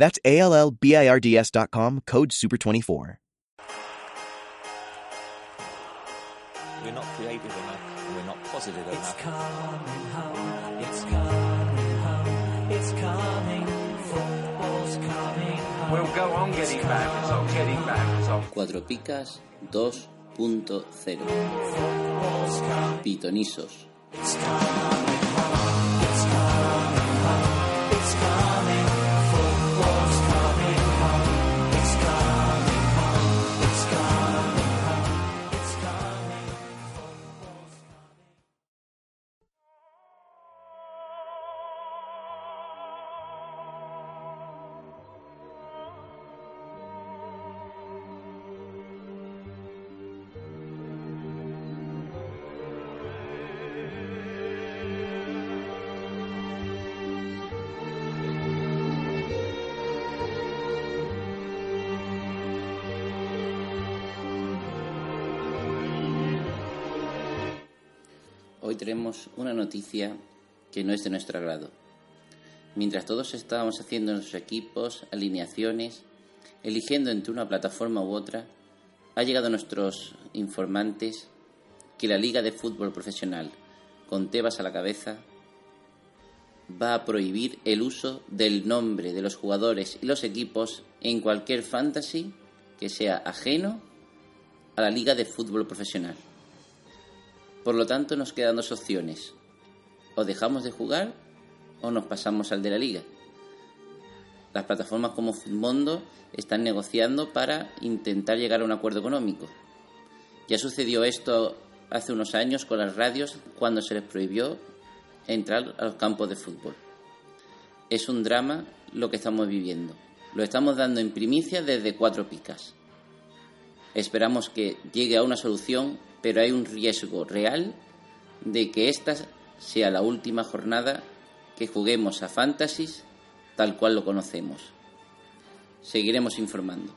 That's A L L B I R D S.com, code SUPER24. We're not creative enough, and we're not positive enough. It's coming home, it's coming home, it's coming, football's coming home. We'll go on getting back, it's on getting back, it's on. Cuatro Picas 2.0 Pitonisos Hoy una noticia que no es de nuestro agrado. Mientras todos estábamos haciendo nuestros equipos, alineaciones, eligiendo entre una plataforma u otra, ha llegado a nuestros informantes que la Liga de Fútbol Profesional, con Tebas a la cabeza, va a prohibir el uso del nombre de los jugadores y los equipos en cualquier fantasy que sea ajeno a la Liga de Fútbol Profesional. Por lo tanto, nos quedan dos opciones. O dejamos de jugar o nos pasamos al de la liga. Las plataformas como Futmundo están negociando para intentar llegar a un acuerdo económico. Ya sucedió esto hace unos años con las radios cuando se les prohibió entrar a los campos de fútbol. Es un drama lo que estamos viviendo. Lo estamos dando en primicia desde cuatro picas. Esperamos que llegue a una solución, pero hay un riesgo real de que esta sea la última jornada que juguemos a Fantasys tal cual lo conocemos. Seguiremos informando.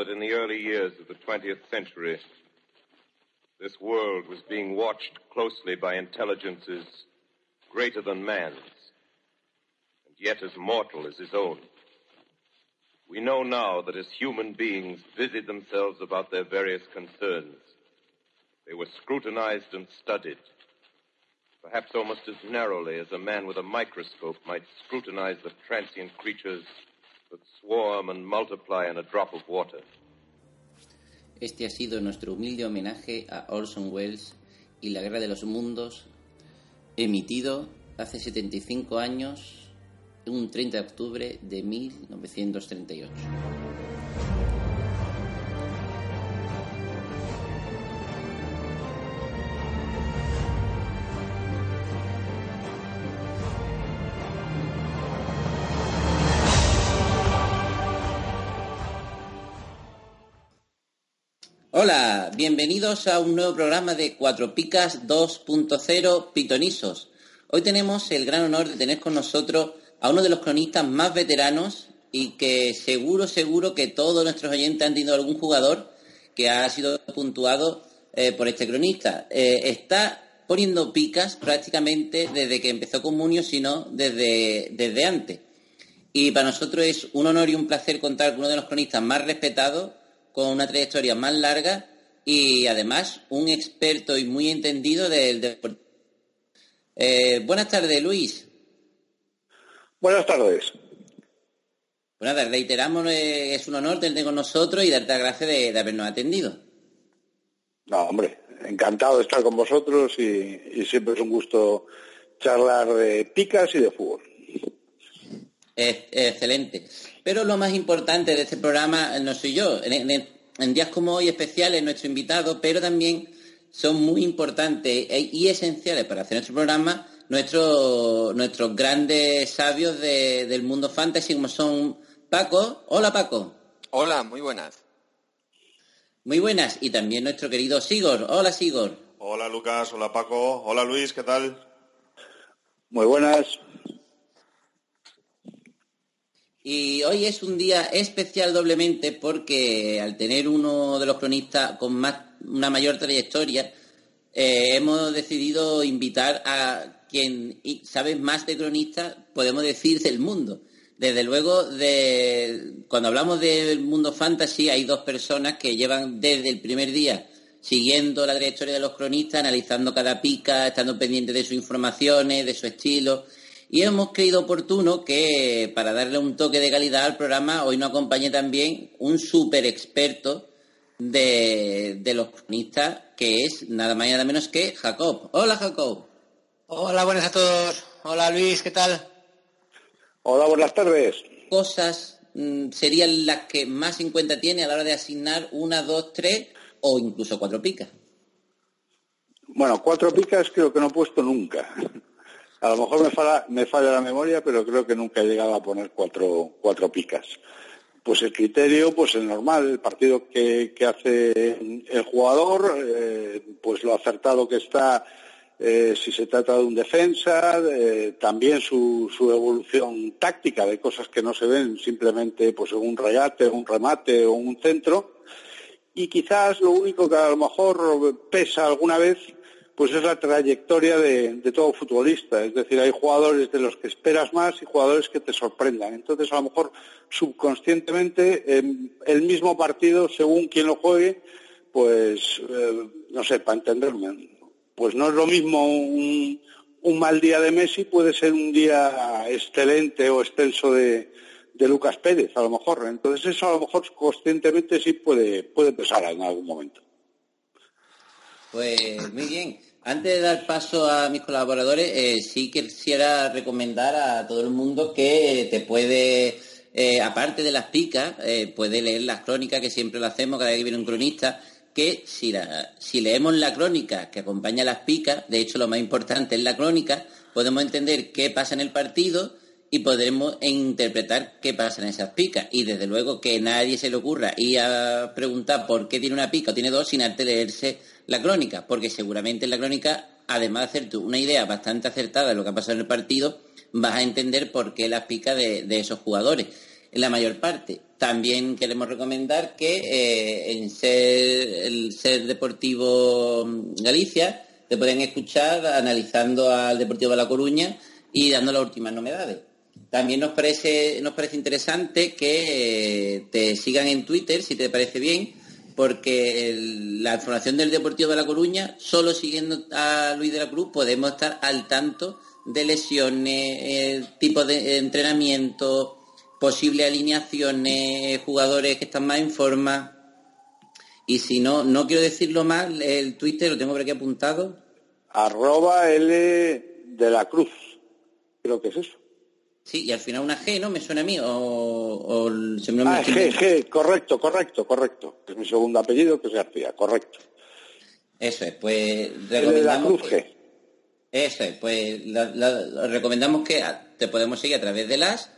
That in the early years of the 20th century, this world was being watched closely by intelligences greater than man's, and yet as mortal as his own. We know now that as human beings busied themselves about their various concerns, they were scrutinized and studied, perhaps almost as narrowly as a man with a microscope might scrutinize the transient creatures that swarm and multiply in a drop of water. Este ha sido nuestro humilde homenaje a Orson Welles y la Guerra de los Mundos, emitido hace 75 años, un 30 de octubre de 1938. Bienvenidos a un nuevo programa de Cuatro Picas 2.0 Pitonisos. Hoy tenemos el gran honor de tener con nosotros a uno de los cronistas más veteranos y que seguro, seguro que todos nuestros oyentes han tenido algún jugador que ha sido puntuado eh, por este cronista. Eh, está poniendo picas prácticamente desde que empezó Comunio, sino desde, desde antes. Y para nosotros es un honor y un placer contar con uno de los cronistas más respetados, con una trayectoria más larga y además un experto y muy entendido del deporte. Eh, buenas tardes, Luis. Buenas tardes. Reiteramos, eh, es un honor tenerte con nosotros y darte las gracias de, de habernos atendido. No, hombre, encantado de estar con vosotros y, y siempre es un gusto charlar de picas y de fútbol. Excelente. Pero lo más importante de este programa no soy yo. En, en- en días como hoy especiales nuestro invitado, pero también son muy importantes e- y esenciales para hacer nuestro programa nuestros nuestros grandes sabios de- del mundo fantasy como son Paco. Hola Paco. Hola, muy buenas. Muy buenas. Y también nuestro querido Sigor. Hola Sigor. Hola Lucas, hola Paco, hola Luis, ¿qué tal? Muy buenas. Y hoy es un día especial doblemente porque al tener uno de los cronistas con más, una mayor trayectoria, eh, hemos decidido invitar a quien sabe más de cronistas, podemos decir, del mundo. Desde luego, de, cuando hablamos del mundo fantasy, hay dos personas que llevan desde el primer día siguiendo la trayectoria de los cronistas, analizando cada pica, estando pendientes de sus informaciones, de su estilo. Y hemos creído oportuno que para darle un toque de calidad al programa, hoy nos acompañe también un súper experto de, de los cronistas, que es nada más y nada menos que Jacob. Hola Jacob. Hola, buenas a todos. Hola Luis, ¿qué tal? Hola, buenas tardes. Cosas mm, serían las que más en cuenta tiene a la hora de asignar una, dos, tres o incluso cuatro picas. Bueno, cuatro picas creo que no he puesto nunca. A lo mejor me falla, me falla la memoria, pero creo que nunca he llegado a poner cuatro, cuatro picas. Pues el criterio, pues el normal, el partido que, hace el jugador, eh, pues lo acertado que está eh, si se trata de un defensa, también su, su evolución táctica de cosas que no se ven simplemente pues un regate, un remate o un centro. Y quizás lo único que a lo mejor pesa alguna vez pues es la trayectoria de, de todo futbolista. Es decir, hay jugadores de los que esperas más y jugadores que te sorprendan. Entonces, a lo mejor subconscientemente, en el mismo partido, según quien lo juegue, pues, eh, no sé, para entenderme, pues no es lo mismo un, un mal día de Messi, puede ser un día excelente o extenso de, de Lucas Pérez, a lo mejor. Entonces, eso a lo mejor conscientemente sí puede, puede pesar en algún momento. Pues muy bien. Antes de dar paso a mis colaboradores, eh, sí quisiera recomendar a todo el mundo que te puede, eh, aparte de las picas, eh, puede leer las crónicas, que siempre lo hacemos cada vez que viene un cronista, que si, la- si leemos la crónica que acompaña las picas, de hecho lo más importante es la crónica, podemos entender qué pasa en el partido y podremos interpretar qué pasa en esas picas. Y desde luego que nadie se le ocurra ir a preguntar por qué tiene una pica o tiene dos sin antes leerse la crónica, porque seguramente en la crónica, además de hacerte una idea bastante acertada de lo que ha pasado en el partido, vas a entender por qué las picas de, esos jugadores. En la mayor parte. También queremos recomendar que eh, en ser, el Ser Deportivo Galicia te pueden escuchar analizando al Deportivo de La Coruña y dando las últimas novedades. También nos parece, nos parece interesante que eh, te sigan en Twitter, si te parece bien, porque la información del Deportivo de La Coruña, solo siguiendo a Luis de la Cruz, podemos estar al tanto de lesiones, eh, tipo de entrenamiento, posibles alineaciones, jugadores que están más en forma. Y si no, no quiero decirlo mal, el Twitter lo tengo por aquí apuntado. Arroba L de la Cruz. Creo que es eso. Sí, y al final una G, ¿no? Me suena a mí, o, o el- Ah, G. G, correcto, correcto, correcto. Es mi segundo apellido, que es García, correcto. Eso es, pues la recomendamos... Cruz que-. Eso es, pues la- la- recomendamos que te podemos seguir a través de las,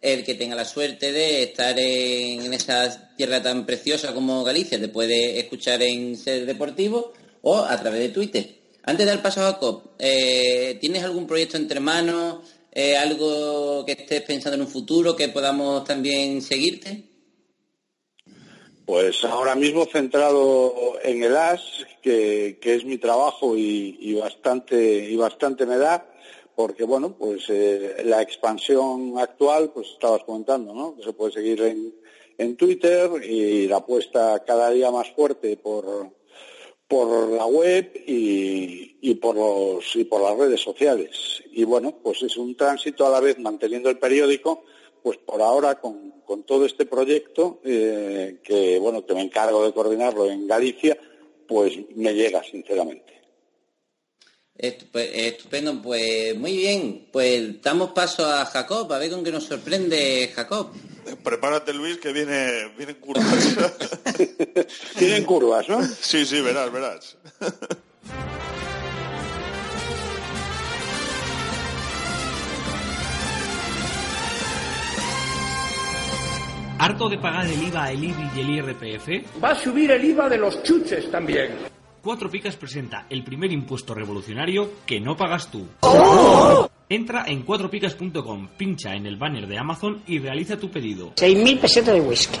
el que tenga la suerte de estar en, en esa tierra tan preciosa como Galicia, te puede escuchar en Ser Deportivo o a través de Twitter. Antes de dar paso a Jacob, eh, ¿tienes algún proyecto entre manos? Eh, ¿Algo que estés pensando en un futuro que podamos también seguirte? Pues ahora mismo centrado en el AS, que, que es mi trabajo y, y bastante y bastante me da, porque bueno, pues eh, la expansión actual, pues estabas comentando, ¿no? Que se puede seguir en, en Twitter y la apuesta cada día más fuerte por por la web y, y por los y por las redes sociales. Y bueno, pues es un tránsito a la vez manteniendo el periódico, pues por ahora con, con todo este proyecto eh, que bueno que me encargo de coordinarlo en Galicia, pues me llega sinceramente. Estup- Estupendo, pues muy bien. Pues damos paso a Jacob, a ver con qué nos sorprende Jacob. Prepárate, Luis, que viene, vienen curvas. Tienen curvas, ¿no? sí, sí, verás, verás. ¿Harto de pagar el IVA, el IBI y el IRPF? Va a subir el IVA de los chuches también. Cuatro Picas presenta el primer impuesto revolucionario que no pagas tú. Entra en cuatropicas.com, pincha en el banner de Amazon y realiza tu pedido. 6.000 pesetas de whisky.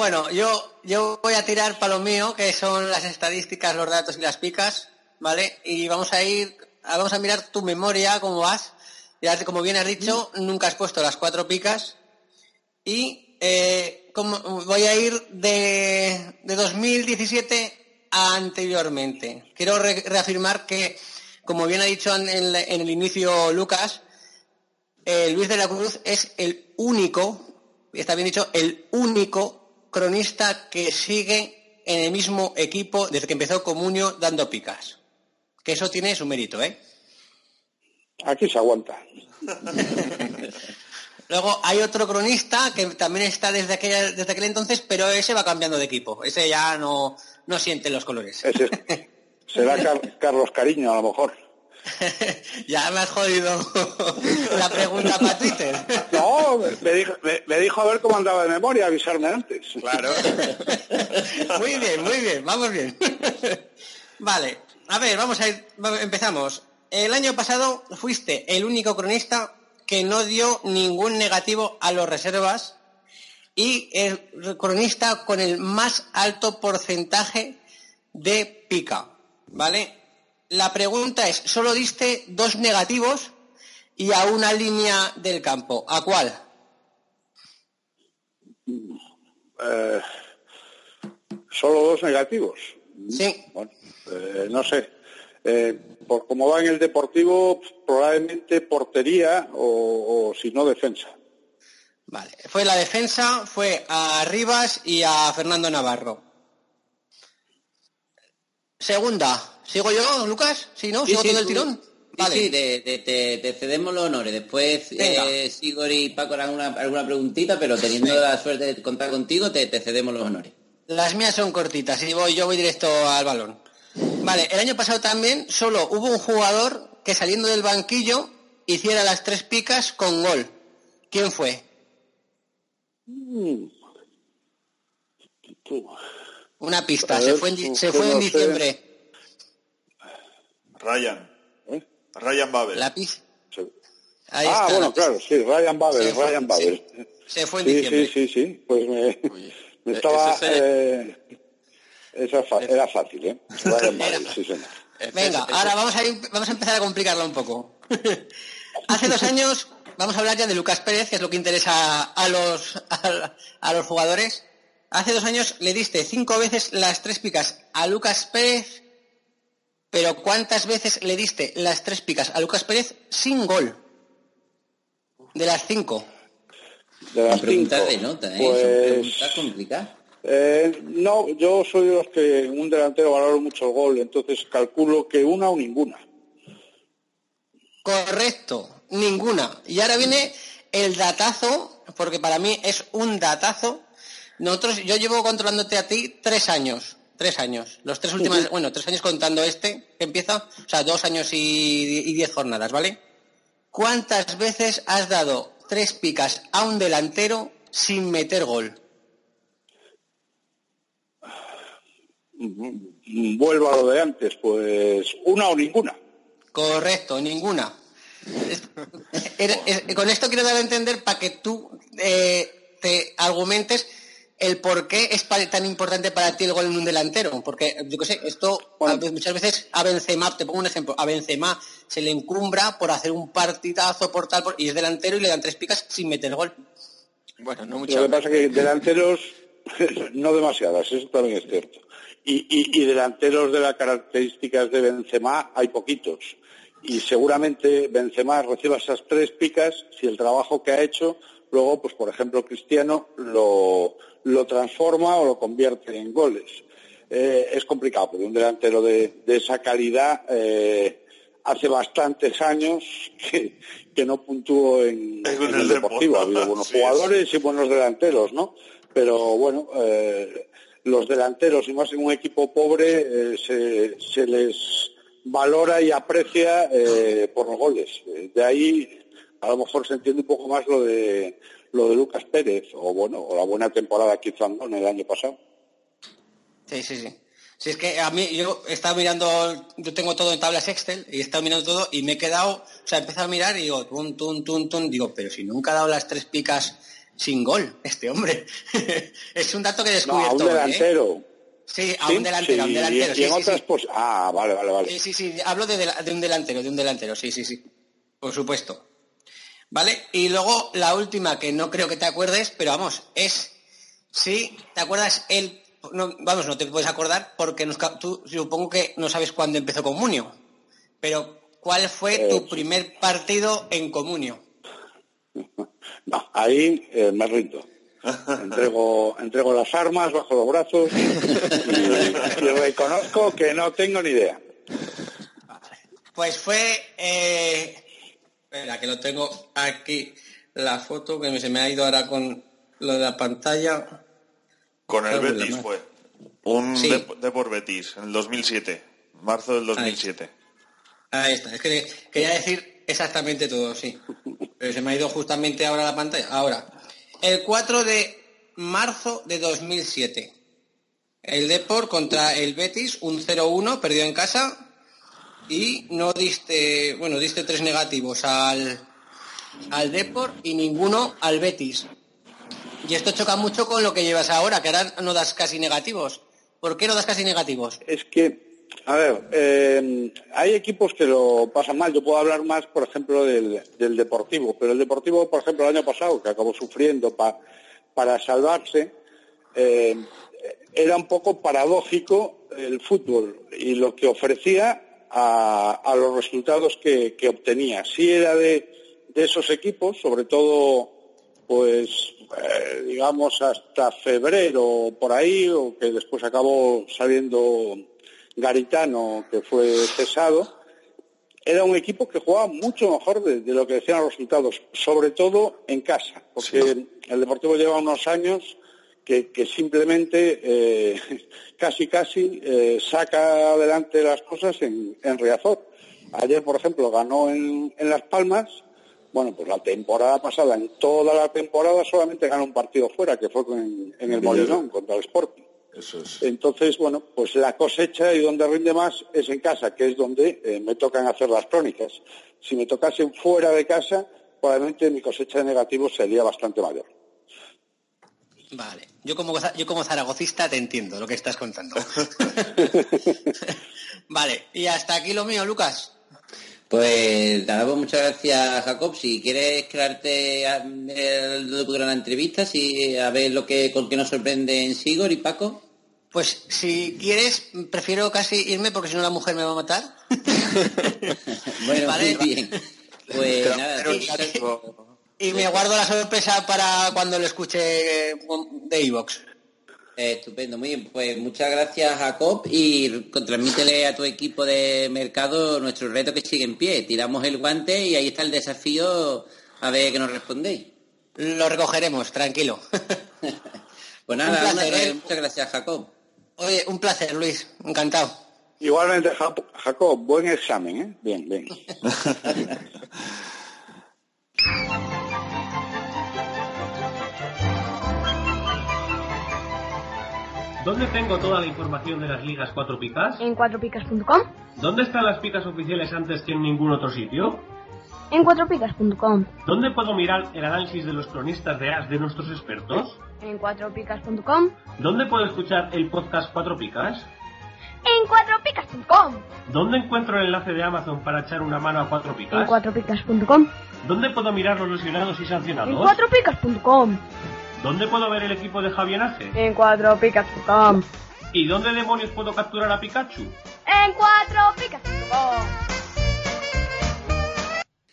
Bueno, yo, yo voy a tirar para lo mío, que son las estadísticas, los datos y las picas, ¿vale? Y vamos a ir, vamos a mirar tu memoria, cómo vas. Ya, como bien has dicho, nunca has puesto las cuatro picas. Y eh, como, voy a ir de, de 2017 a anteriormente. Quiero re- reafirmar que, como bien ha dicho en, la- en el inicio Lucas, eh, Luis de la Cruz es el único, y está bien dicho, el único cronista que sigue en el mismo equipo desde que empezó Comunio dando picas. Que eso tiene su mérito, ¿eh? Aquí se aguanta. Luego hay otro cronista que también está desde aquel, desde aquel entonces, pero ese va cambiando de equipo. Ese ya no, no siente los colores. Ese será Car- Carlos Cariño, a lo mejor. ya me has jodido la pregunta para Twitter. No, me- dijo, me, me dijo a ver cómo andaba de memoria, avisarme antes. Claro. Muy bien, muy bien, vamos bien. Vale, a ver, vamos a ir, empezamos. El año pasado fuiste el único cronista que no dio ningún negativo a los reservas y el cronista con el más alto porcentaje de pica, ¿vale? La pregunta es, solo diste dos negativos y a una línea del campo. ¿A cuál? Eh, solo dos negativos. Sí. Bueno, eh, no sé. Eh, por como va en el deportivo, probablemente portería o, o si no defensa. Vale, fue la defensa, fue a Rivas y a Fernando Navarro. Segunda, ¿sigo yo, Lucas? ¿Sí, no? ¿Sigo sí, todo el tirón? sí, Vale. sí, te, te- te- te cedemos los honores. Después eh, Sigor y Paco harán una- alguna preguntita, pero teniendo la suerte de contar contigo, te, te cedemos los honores. Las mías son cortitas y voy, yo voy directo al balón. Vale, el año pasado también solo hubo un jugador que saliendo del banquillo hiciera las tres picas con gol. ¿Quién fue? Mm. Una pista, se fue en, di- se que fue en no sé. Ryan. ¿Eh? Ryan Babel. Ahí ah, está, bueno, claro, sí, Ryan Babel, Se fue- Ryan Babel. Se fue en sí, diciembre. sí, sí, sí, pues me, me e- estaba... ese eh, esa fa- era fácil, ¿eh? Ryan Babel, sí, señor. Venga, ahora vamos a, ir- vamos a empezar a complicarlo un poco. Hace dos años, vamos a hablar ya de Lucas Pérez, que es lo que interesa a los, a, a los jugadores. Hace dos años le diste cinco veces las tres picas a Lucas Pérez, pero ¿cuántas veces le diste las tres picas a Lucas Pérez sin gol? De las cinco. De las cinco, de nota, ¿eh? pues, eh, no, yo soy de los que en un delantero valoro mucho el gol, entonces calculo que una o ninguna. Correcto, ninguna. Y ahora viene el datazo, porque para mí es un datazo. Nosotros, yo llevo controlándote a ti tres años, tres años. Los tres últimos, bueno, tres años contando este que empieza, o sea, dos años y, y diez jornadas, ¿vale? ¿Cuántas veces has dado tres picas a un delantero sin meter gol? Vuelvo a lo de antes, pues una o ninguna. Correcto, ninguna. Es- es- es- con esto quiero dar a entender para que tú eh, te argumentes el por qué es tan importante para ti el gol en un delantero. Porque, yo qué sé, esto muchas veces a Benzema, te pongo un ejemplo, a Benzema se le encumbra por hacer un partidazo por tal, por- y es delantero y le dan tres picas sin meter gol. Bueno, no mucho. Lo que pasa es que delanteros, no demasiadas, eso también es cierto. Y, y- y delanteros de las características de Benzema hay poquitos. Y seguramente Benzema reciba esas tres picas si el trabajo que ha hecho, luego, pues por ejemplo, Cristiano lo, lo transforma o lo convierte en goles. Eh, es complicado, porque un delantero de, de esa calidad eh, hace bastantes años que, que no puntúo en, en el deportivo. Ha habido buenos jugadores y buenos delanteros, ¿no? Pero bueno, eh, los delanteros, y más en un equipo pobre, eh, se, se les valora y aprecia eh, por los goles. Eh, De ahí, a lo mejor se entiende un poco más lo de lo de Lucas Pérez, o bueno, o la buena temporada que hizo Andón el año pasado. Sí, sí, sí. Si es que a mí, yo he estado mirando, yo tengo todo en tablas Excel y he estado mirando todo y me he quedado, o sea, he empezado a mirar y digo, tun, tun, tun, tun, digo, pero si nunca ha dado las tres picas sin gol, este hombre. es un dato que he No, a descubierto. un ¿eh? delantero. Sí, a Sí, un delantero, a un delantero. y- sí, y en otras pos- Ah, vale, vale, vale. Sí, sí, sí, hablo de, de un delantero, de un delantero, sí, sí, sí. Por supuesto. ¿Vale? Y luego la última, que no creo que te acuerdes, pero vamos, es, sí, ¿te acuerdas el, no, vamos, no te puedes acordar porque nos tú supongo que no sabes cuándo empezó Comunio, pero ¿cuál fue Eh, tu primer partido en Comunio? No, ahí eh, me rindo. Entrego, entrego las armas bajo los brazos y, y reconozco que no tengo ni idea. Pues fue, eh, espera, que lo tengo aquí, la foto que se me ha ido ahora con lo de la pantalla. Con el Betis fue. Un Sí. de, de por Betis, en el 2007. Marzo del 2007. Ahí está, es que quería decir exactamente todo, sí. Pero se me ha ido justamente ahora la pantalla. Ahora, el 4 de marzo de 2007, el Depor contra el Betis, un 0-1, perdió en casa y no diste, bueno, diste tres negativos al, al Depor y ninguno al Betis. Y esto choca mucho con lo que llevas ahora, que ahora no das casi negativos. ¿Por qué no das casi negativos? Es que, a ver, eh, hay equipos que lo pasan mal. Yo puedo hablar más, por ejemplo, del, del Deportivo. Pero el Deportivo, por ejemplo, el año pasado, que acabó sufriendo pa- para salvarse, eh, era un poco paradójico el fútbol y lo que ofrecía a, a los resultados que, que obtenía. Sí era de, de esos equipos, sobre todo pues eh, digamos hasta febrero por ahí, o que después acabó saliendo Garitano, que fue cesado, era un equipo que jugaba mucho mejor de, de lo que decían los resultados, sobre todo en casa, porque el Deportivo lleva unos años que, que simplemente eh, casi casi eh, saca adelante las cosas en, en Riazor. Ayer, por ejemplo, ganó en, en Las Palmas, bueno, pues la temporada pasada, en toda la temporada solamente ganó un partido fuera, que fue en, en el Molinón contra el Sporting. Entonces, bueno, pues la cosecha y donde rinde más es en casa, que es donde eh, me tocan hacer las crónicas. Si me tocasen fuera de casa, probablemente mi cosecha de negativos sería bastante mayor. Vale, yo como, yo como zaragocista te entiendo lo que estás contando. vale, y hasta aquí lo mío, Lucas. Pues nada, pues muchas gracias Jacob. Si quieres crearte de la entrevista, si a ver lo que con qué nos sorprenden Sigor y Paco. Pues si quieres, prefiero casi irme porque si no la mujer me va a matar. Bueno, Vale. muy bien. Pues Pero- nada, pero- Y me guardo la sorpresa para cuando lo escuche de Evox. Eh, estupendo, muy bien. Pues muchas gracias, Jacob, y transmítele a tu equipo de mercado nuestro reto que sigue en pie. Tiramos el guante y ahí está el desafío a ver qué nos respondéis. Lo recogeremos, tranquilo. Pues nada, Un placer, una- ¿eh? muchas gracias, Jacob. Oye, un placer, Luis. Encantado. Igualmente, Jacob, buen examen, ¿eh? Bien, bien. ¿Dónde tengo toda la información de las ligas 4 picas? En 4picas.com. ¿Dónde están las picas oficiales antes que en ningún otro sitio? En 4picas.com. ¿Dónde puedo mirar el análisis de los cronistas de AS de nuestros expertos? En 4picas.com. ¿Dónde puedo escuchar el podcast 4 picas? En 4picas.com. ¿Dónde encuentro el enlace de Amazon para echar una mano a 4 picas? En 4picas.com. ¿Dónde puedo mirar los lesionados y sancionados? En 4picas.com. ¿Dónde puedo ver el equipo de Javier Ace? En cuatropicas.com. ¿Y dónde demonios puedo capturar a Pikachu? En cuatropicas.com.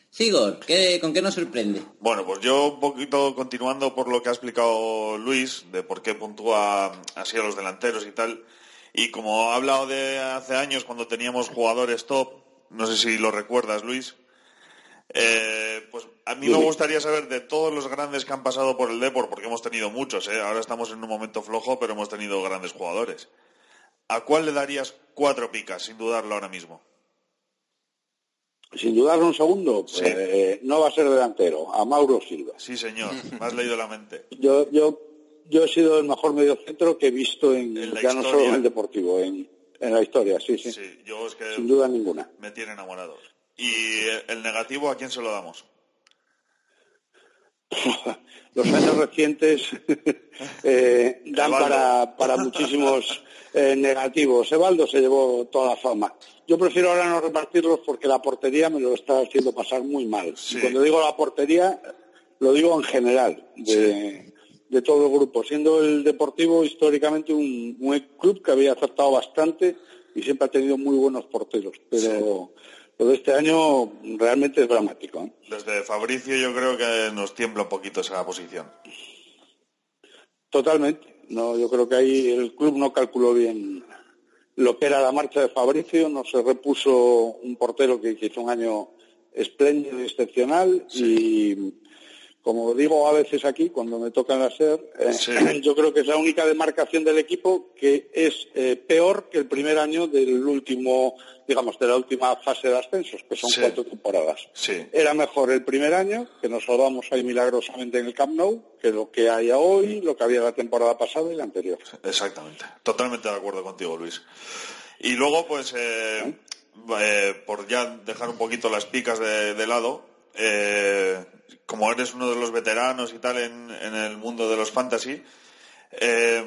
Sigor, ¿qué, ¿con qué nos sorprende? Bueno, pues yo un poquito continuando por lo que ha explicado Luis, de por qué puntúa así a los delanteros y tal, y como ha hablado de hace años cuando teníamos jugadores top, no sé si lo recuerdas Luis, eh, pues a mí me gustaría saber de todos los grandes que han pasado por el Depor, porque hemos tenido muchos, ¿eh? ahora estamos en un momento flojo, pero hemos tenido grandes jugadores. ¿A cuál le darías cuatro picas, sin dudarlo ahora mismo? Sin dudarlo un segundo, pues, eh, no va a ser delantero, a Mauro Silva. Sí, señor, me has leído la mente. Yo, yo, yo he sido el mejor mediocentro que he visto en, la ya no solo en el deportivo, en, en la historia, sí, sí. Sí, yo es que Sin duda ninguna. me tiene enamorado. ¿Y el negativo a quién se lo damos? Los años recientes eh, dan para, para muchísimos eh, negativos. Evaldo se llevó toda la fama. Yo prefiero ahora no repartirlos porque la portería me lo está haciendo pasar muy mal. Y cuando digo la portería, lo digo en general, de, de todo el grupo. Siendo el Deportivo históricamente un, un club que había acertado bastante y siempre ha tenido muy buenos porteros. Pero de este año realmente es dramático. ¿eh? Desde Fabricio yo creo que nos tiembla un poquito esa posición. Totalmente. No, yo creo que ahí el club no calculó bien lo que era la marcha de Fabricio, no se repuso un portero que, hizo un año espléndido y excepcional y como digo a veces aquí cuando me tocan la SER, eh, yo creo que es la única demarcación del equipo que es eh, peor que el primer año del último, digamos, de la última fase de ascensos, que son Sí. cuatro temporadas. Sí. Era mejor el primer año, que nos salvamos ahí milagrosamente en el Camp Nou, que lo que hay hoy, lo que había la temporada pasada y la anterior. Exactamente. Totalmente de acuerdo contigo, Luis. Y luego, pues, eh, eh, por ya dejar un poquito las picas de, de lado, eh, como eres uno de los veteranos y tal en, en el mundo de los fantasy, eh,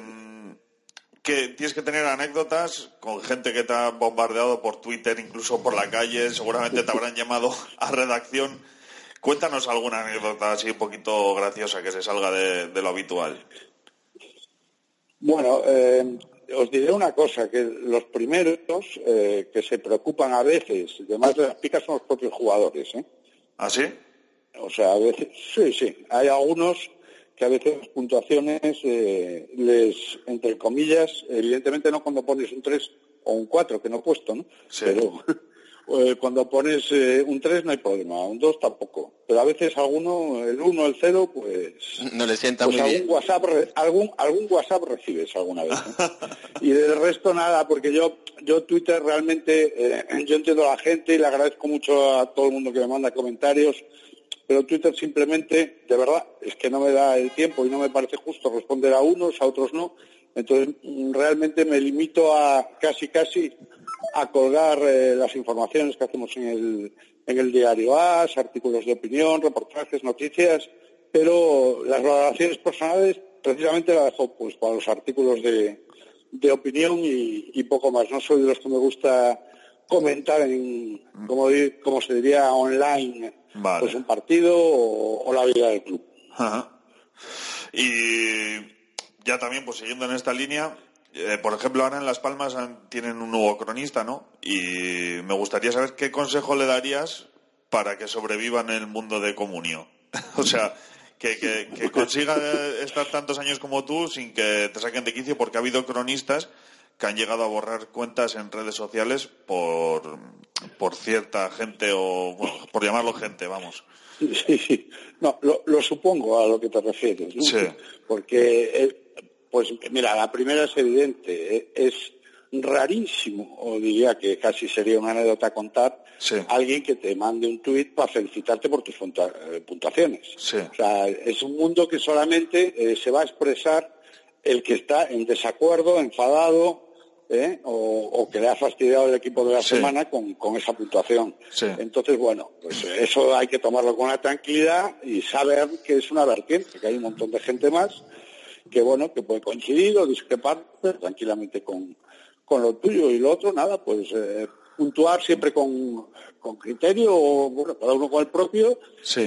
que tienes que tener anécdotas con gente que te ha bombardeado por Twitter, incluso por la calle, seguramente te habrán llamado a redacción. Cuéntanos alguna anécdota así un poquito graciosa que se salga de, de lo habitual. Bueno, eh, os diré una cosa, que los primeros eh, que se preocupan a veces, además de las picas, son los propios jugadores. ¿eh? ¿Ah, sí? O sea, a veces, sí, sí, hay algunos que a veces las puntuaciones eh, les, entre comillas, evidentemente no cuando pones un 3 o un 4, que no he puesto, ¿no? Pero eh, cuando pones eh, un 3 no hay problema, un 2 tampoco. Pero a veces alguno, el 1, el 0, pues... No le sienta pues muy algún bien. WhatsApp, algún, algún WhatsApp recibes alguna vez. ¿no? y del resto nada, porque yo, yo Twitter realmente, eh, yo entiendo a la gente y le agradezco mucho a todo el mundo que me manda comentarios, pero Twitter simplemente, de verdad, es que no me da el tiempo y no me parece justo responder a unos, a otros no. Entonces, mm, realmente me limito a casi, casi a colgar eh, las informaciones que hacemos en el, en el diario AS, artículos de opinión, reportajes, noticias, pero las valoraciones personales precisamente las dejo pues para los artículos de, de opinión y, y poco más. No soy de los que me gusta comentar en, como, como se diría, online, Vale. pues un partido o, o la vida del club. Ajá. Y ya también, pues siguiendo en esta línea, eh, por ejemplo, ahora en Las Palmas tienen un nuevo cronista, ¿no? Y me gustaría saber qué consejo le darías para que sobreviva en el mundo de comunio. o sea, que, que, que consiga estar tantos años como tú sin que te saquen de quicio, porque ha habido cronistas que han llegado a borrar cuentas en redes sociales por, por cierta gente o, bueno, por llamarlo gente, vamos. Sí, sí. No, lo, lo supongo a lo que te refieres. ¿no? Sí. Porque, eh, pues mira, la primera es evidente. eh, es rarísimo, o diría que casi sería una anécdota contar, alguien que te mande un tuit para felicitarte por tus eh, puntuaciones. Sí. O sea, es un mundo que solamente eh, se va a expresar el que está en desacuerdo, enfadado ¿eh? o, o que le ha fastidiado el equipo de la Sí. semana con, con esa puntuación. Sí. Entonces, bueno, pues eso hay que tomarlo con la tranquilidad y saber que es una vertiente, que hay un montón de gente más que, bueno, que puede coincidir o discrepar pues, tranquilamente con, con lo tuyo. Y lo otro, nada, pues eh, puntuar siempre con, con criterio, o, bueno, cada uno con el propio.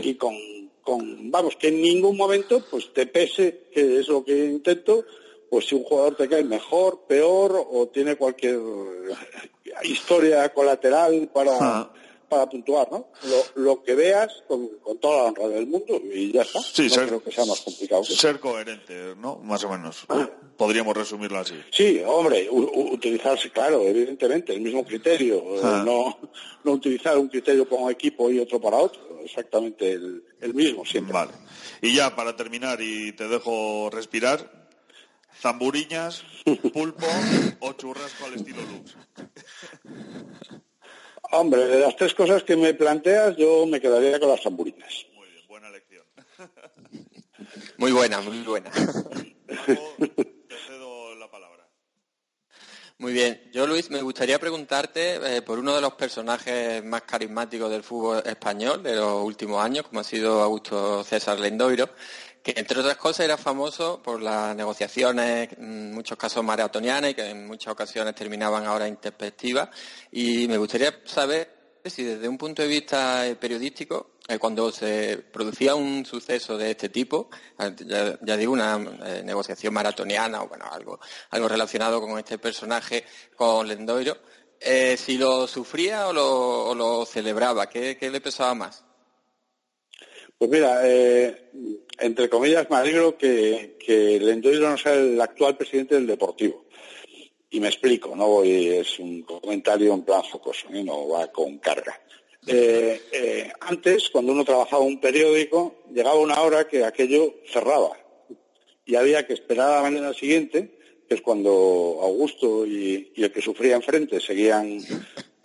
Y con, con, vamos, que en ningún momento pues te pese, que es lo que intento, pues si un jugador te cae mejor, peor o tiene cualquier historia colateral para, Ah. Para puntuar, ¿no? Lo, lo que veas con, con toda la honra del mundo y ya está. Sí, no ser- creo que sea más complicado. Ser coherente, ¿no? Más o menos. Podríamos resumirlo así. Sí, hombre, utilizarse, claro, evidentemente, el mismo criterio, eh, Ah. no, no utilizar un criterio para un equipo y otro para otro, exactamente el, el mismo siempre. Vale. Y ya para terminar y te dejo respirar, zamburiñas, pulpo o churrasco al estilo Lux. Hombre, de las tres cosas que me planteas, yo me quedaría con las tamburinas. Muy buena, muy buena. Muy bien. Yo, Luis, me gustaría preguntarte eh, por uno de los personajes más carismáticos del fútbol español de los últimos años, como ha sido Augusto César Lendoiro, que entre otras cosas era famoso por las negociaciones, en muchos casos maratonianas y que en muchas ocasiones terminaban ahora intempestivas. Y me gustaría saber si desde un punto de vista eh, periodístico, eh, cuando se producía un suceso de este tipo, eh, ya, digo, una negociación maratoniana o bueno, algo, algo relacionado con este personaje, con Lendoiro, eh, si lo sufría o lo, o lo celebraba, ¿qué, qué le pesaba más? Pues mira, eh, entre comillas, me alegro que, que Lendoiro no sea el actual presidente del Deportivo. Y me explico, no voy, es un comentario en plan focoso, ¿eh? no va con carga. Eh, eh, antes, cuando uno trabajaba un periódico, llegaba una hora que aquello cerraba y había que esperar a la mañana siguiente, que es cuando Augusto y, el que sufría enfrente seguían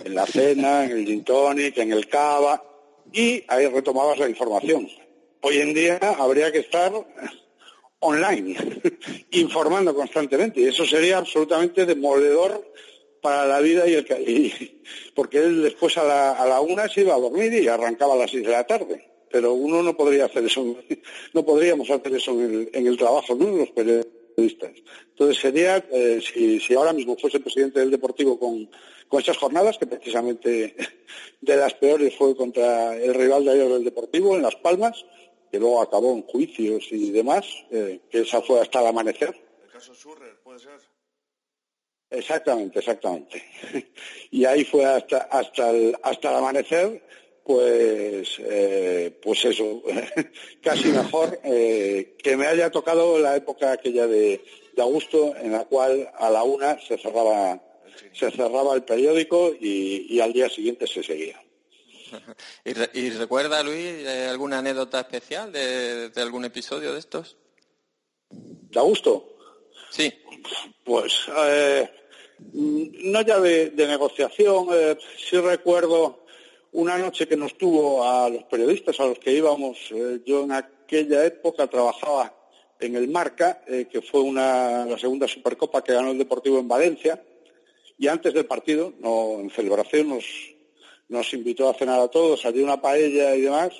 en la cena, en el gin tonic, en el cava, y ahí retomabas la información. Hoy en día habría que estar online, informando constantemente, y eso sería absolutamente demoledor para la vida y el y- porque él después a la, a la una se iba a dormir y arrancaba a las seis de la tarde. Pero uno no podría hacer eso, no podríamos hacer eso en el, en el trabajo, ¿no? Los periodistas. Entonces sería, eh, si, si ahora mismo fuese presidente del Deportivo con, con esas jornadas, que precisamente de las peores fue contra el rival de ayer del Deportivo, en Las Palmas, que luego acabó en juicios y demás, eh, que esa fue hasta el amanecer. El caso Surrer, puede ser. Exactamente, exactamente. Y ahí fue hasta hasta el, hasta el amanecer, pues eh, pues eso, casi mejor eh, que me haya tocado la época aquella de, de Augusto, en la cual a la una se cerraba se cerraba el periódico y, y al día siguiente se seguía. ¿Y, re- y recuerda, Luis, eh, alguna anécdota especial de, de algún episodio de estos? ¿De Augusto? Sí. Pues eh, mm, no ya de, de negociación, eh, sí recuerdo una noche que nos tuvo a los periodistas a los que íbamos, eh, yo en aquella época trabajaba en el Marca, que fue una, la segunda Supercopa que ganó el Deportivo en Valencia, y antes del partido, no, en celebración, nos, nos invitó a cenar a todos, salió una paella y demás,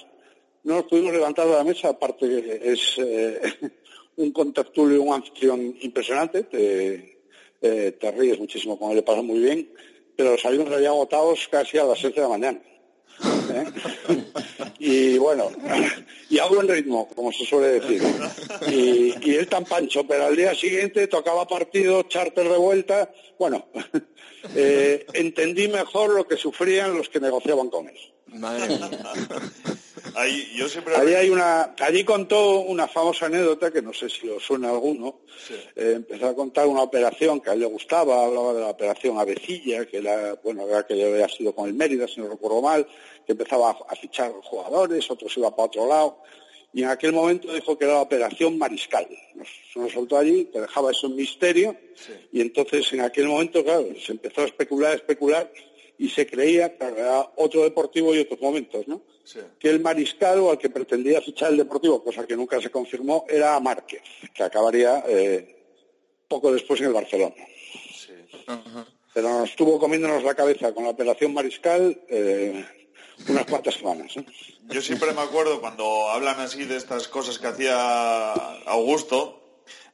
no nos pudimos levantar de la mesa, aparte es eh, un contertulio, un anfitrión impresionante, te, eh, te ríes muchísimo con él, le pasa muy bien, pero salimos ahí agotados casi a las seis de la mañana. Y bueno, y a buen ritmo, como se suele decir. Y, y él tan pancho, pero al día siguiente tocaba partido, charter de vuelta. Bueno, eh, entendí mejor lo que sufrían los que negociaban con él. Madre mía. Ahí, yo siempre... Allí hay una, allí contó una famosa anécdota que no sé si os suena a alguno. Eh, empezó a contar una operación que a él le gustaba, hablaba de la operación Avecilla, que era, bueno, era que había sido con el Mérida, si no recuerdo mal, que empezaba a, a fichar jugadores, otros iba para otro lado. Y en aquel momento dijo que era la operación Mariscal. Nos, nos soltó allí, que dejaba eso en misterio. Y entonces en aquel momento, claro, se empezó a especular, a especular, y se creía que era otro deportivo y otros momentos, ¿no? que el mariscal o al que pretendía fichar el Deportivo, cosa que nunca se confirmó, era Márquez, que acabaría eh, poco después en el Barcelona. Pero nos estuvo comiéndonos la cabeza con la operación Mariscal eh, unas cuantas semanas. ¿eh? Yo siempre me acuerdo cuando hablan así de estas cosas que hacía Augusto,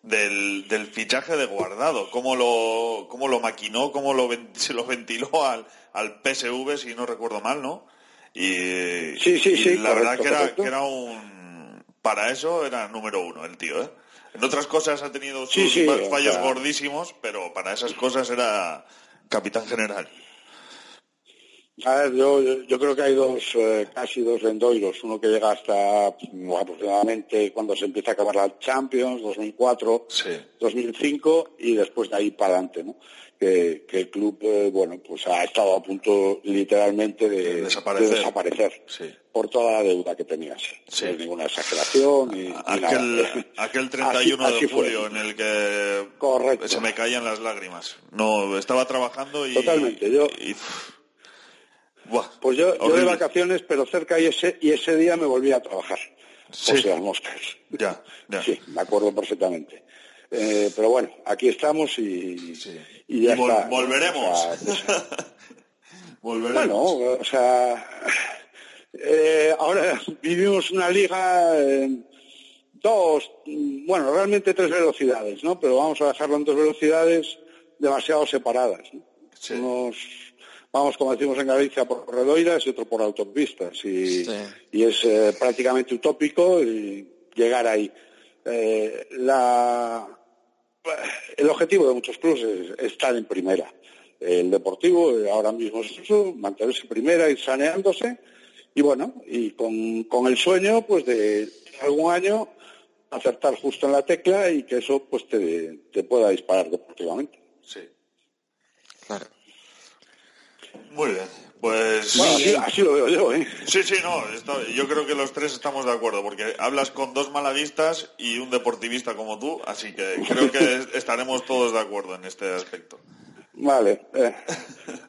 del, del fichaje de Guardado, cómo lo, cómo lo maquinó, cómo lo, se lo ventiló al, al PSV, si no recuerdo mal, ¿no? Y, Sí, sí, y sí, la verdad que era, que era un... Para eso era número uno el tío, ¿eh? En otras cosas ha tenido sus o fallos sea- gordísimos, pero para esas cosas era capitán general. A ver, yo, yo, creo que hay dos, eh, casi dos rendoiros. Uno que llega hasta mm, aproximadamente cuando se empieza a acabar la Champions, 2004, 2005, y después de ahí para adelante, ¿no? Que, que el club, eh, bueno, pues ha estado a punto literalmente de, desaparecer. de desaparecer por toda la deuda que tenía. Sí. Es ninguna exageración ni Aquel, nada. aquel 31 Así- así de fue. julio en el que Correcto. se me caían las lágrimas. No, estaba trabajando y... Totalmente, yo- y- Buah, Pues yo, yo de vacaciones, pero cerca y ese, y ese día me volví a trabajar. Sí. O sea, moscas. Ya, ya. Sí, me acuerdo perfectamente. Eh, pero bueno, aquí estamos y, y ya Y vol- está. volveremos. Volveremos. bueno, o sea, eh, ahora vivimos una liga en dos, bueno, realmente tres velocidades, ¿no? Pero vamos a dejarlo en dos velocidades demasiado separadas. ¿no? Unos, vamos, como decimos en Galicia, por corredoiras y otro por autopistas. Y, y es eh, prácticamente utópico y llegar ahí. Eh, la, el objetivo de muchos clubes es estar en primera. El deportivo eh, ahora mismo es eso, mantenerse en primera y saneándose. Y bueno, y con, con el sueño pues de algún año acertar justo en la tecla y que eso pues te, te pueda disparar deportivamente. Sí. Muy bien. Pues Bueno, así, así lo veo yo, ¿eh? Sí, sí, no, está- yo creo que los tres estamos de acuerdo, porque hablas con dos malaguistas y un deportivista como tú, así que creo que estaremos todos de acuerdo en este aspecto. Vale, eh,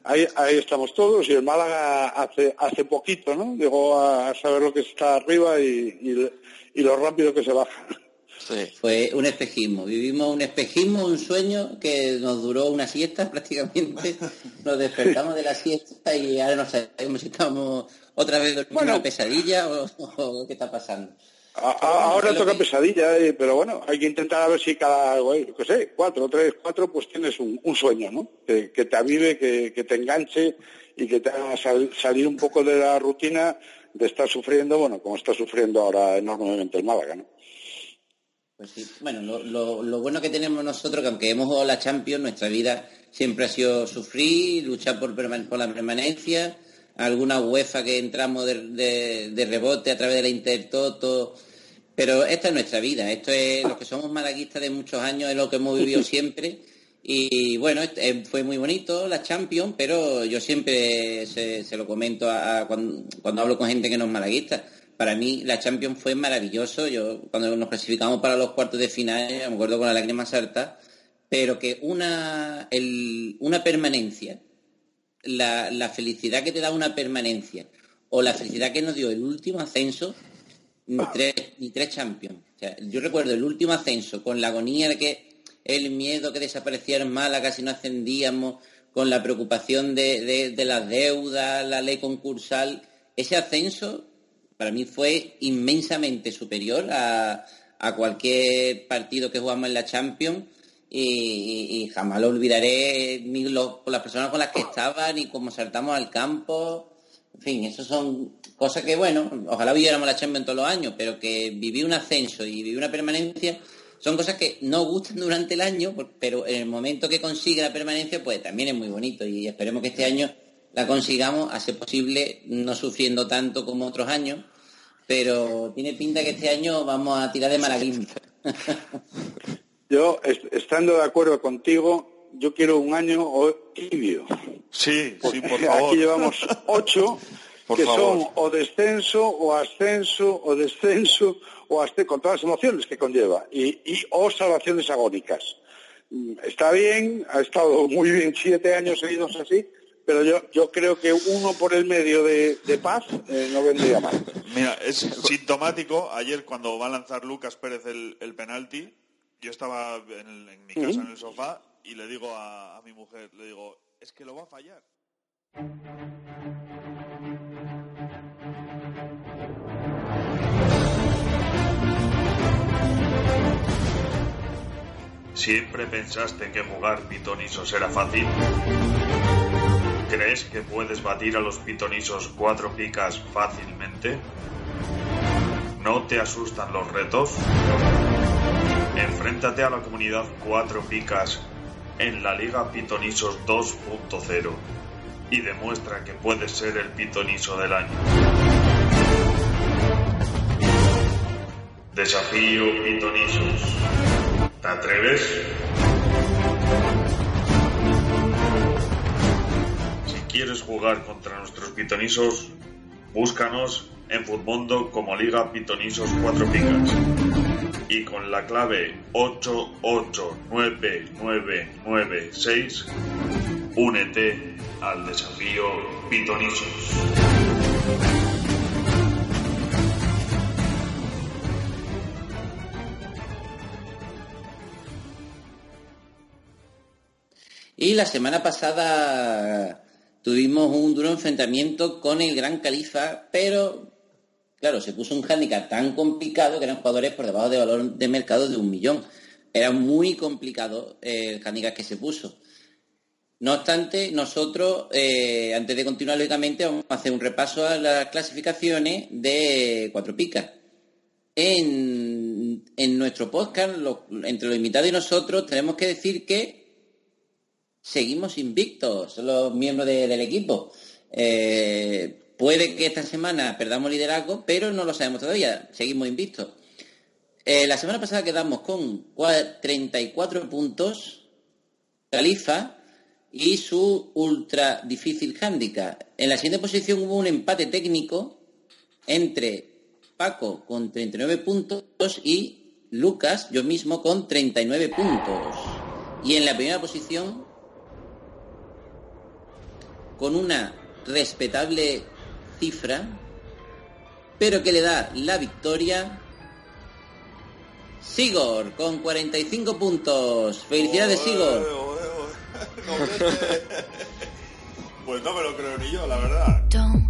ahí, ahí estamos todos y el Málaga hace, hace poquito, ¿no? Llegó a saber lo que está arriba y, y, y lo rápido que se baja. Fue un espejismo. Vivimos un espejismo, un sueño que nos duró una siesta prácticamente. Nos despertamos de la siesta y ahora no sabemos si estamos otra vez durmiendo una pesadilla o, o qué está pasando. A- a- ahora toca pesadilla, eh, pero bueno, hay que intentar a ver si cada, qué sé, cuatro, tres, cuatro, pues tienes un, un sueño, ¿no? Que, que te avive, que, que te enganche y que te haga sal- salir un poco de la rutina de estar sufriendo, bueno, como está sufriendo ahora enormemente el Málaga, ¿no? Pues sí. Bueno, lo, lo- lo bueno que tenemos nosotros, que aunque hemos jugado la Champions, nuestra vida siempre ha sido sufrir, luchar por, la permanencia, alguna UEFA que entramos de, de- de rebote a través de la Intertoto, pero esta es nuestra vida, esto es lo que somos malaguistas de muchos años, es lo que hemos vivido siempre. Y bueno, este, eh, fue muy bonito la Champions, pero yo siempre se, se lo comento a, a cuando, cuando hablo con gente que no es malaguista. Para mí la Champions fue maravilloso. Yo cuando nos clasificamos para los cuartos de final, me acuerdo con la lágrima salta, pero que una, el- una permanencia, la, la felicidad que te da una permanencia o la felicidad que nos dio el último ascenso, ni tres, ni tres Champions. O sea, yo recuerdo el último ascenso con la agonía de que el miedo que desapareciera en Málaga si no ascendíamos, con la preocupación de, de, de las deudas, la ley concursal, ese ascenso para mí fue inmensamente superior a, a cualquier partido que jugamos en la Champions y, jamás lo olvidaré ni lo- con las personas con las que estaba ni cómo saltamos al campo. En fin, eso son cosas que, bueno, ojalá viviéramos la Champions todos los años, pero que vivir un ascenso y vivir una permanencia son cosas que no gustan durante el año, pero en el momento que consigue la permanencia, pues también es muy bonito y esperemos que este año la consigamos, a ser posible, no sufriendo tanto como otros años, pero tiene pinta que este año vamos a tirar de malaguismo. Yo, est- estando de acuerdo contigo, yo quiero un año o- tibio. Sí, sí, por Aquí favor. llevamos ocho Por que favor. son o descenso o ascenso o descenso o ascenso, con todas las emociones que conlleva y, y o salvaciones agónicas. Mm, Está bien, ha estado muy bien siete años seguidos así, pero yo, yo creo que uno por el medio de, de paz eh, no vendría mal. Mira, es sintomático. Ayer cuando va a lanzar Lucas Pérez el, el penalti, yo estaba en, en mi casa en el sofá y le digo a, a mi mujer, le digo, es que lo va a fallar. ¿Siempre pensaste que jugar pitonisos era fácil? ¿Crees que puedes batir a los pitonisos cuatro picas fácilmente? ¿No te asustan los retos? Enfréntate a la comunidad cuatro picas en la Liga Pitonisos 2.0 y demuestra que puedes ser el pitoniso del año. Desafío pitonisos. ¿Te atreves? Quieres jugar contra nuestros pitonisos, búscanos en Futmundo como Liga Pitonisos 4 Picas. Y con la clave 889996, únete al desafío Pitonisos. Y la semana pasada tuvimos un duro enfrentamiento con el Gran Califa, pero claro, se puso un hándicap tan complicado que eran jugadores por debajo de valor de mercado de un millón. Era muy complicado eh, el hándicap que se puso. No obstante, nosotros, eh, antes de continuar lógicamente, vamos a hacer un repaso a las clasificaciones de Cuatro Picas. En, en nuestro podcast, entre los invitados y nosotros, tenemos que decir que seguimos invictos los miembros de- del equipo. Eh, puede que esta semana perdamos liderazgo, pero no lo sabemos todavía. Seguimos invictos. Eh, la semana pasada quedamos con cua- 34 puntos, Califa y su ultra difícil handicap. En la siguiente posición hubo un empate técnico entre Paco con 39 puntos y Lucas, yo mismo, con 39 puntos. Y en la primera posición con una respetable cifra, pero que le da la victoria Sigor con 45 puntos. Felicidades, Sigor. Pues no me lo creo ni yo, la verdad. Don't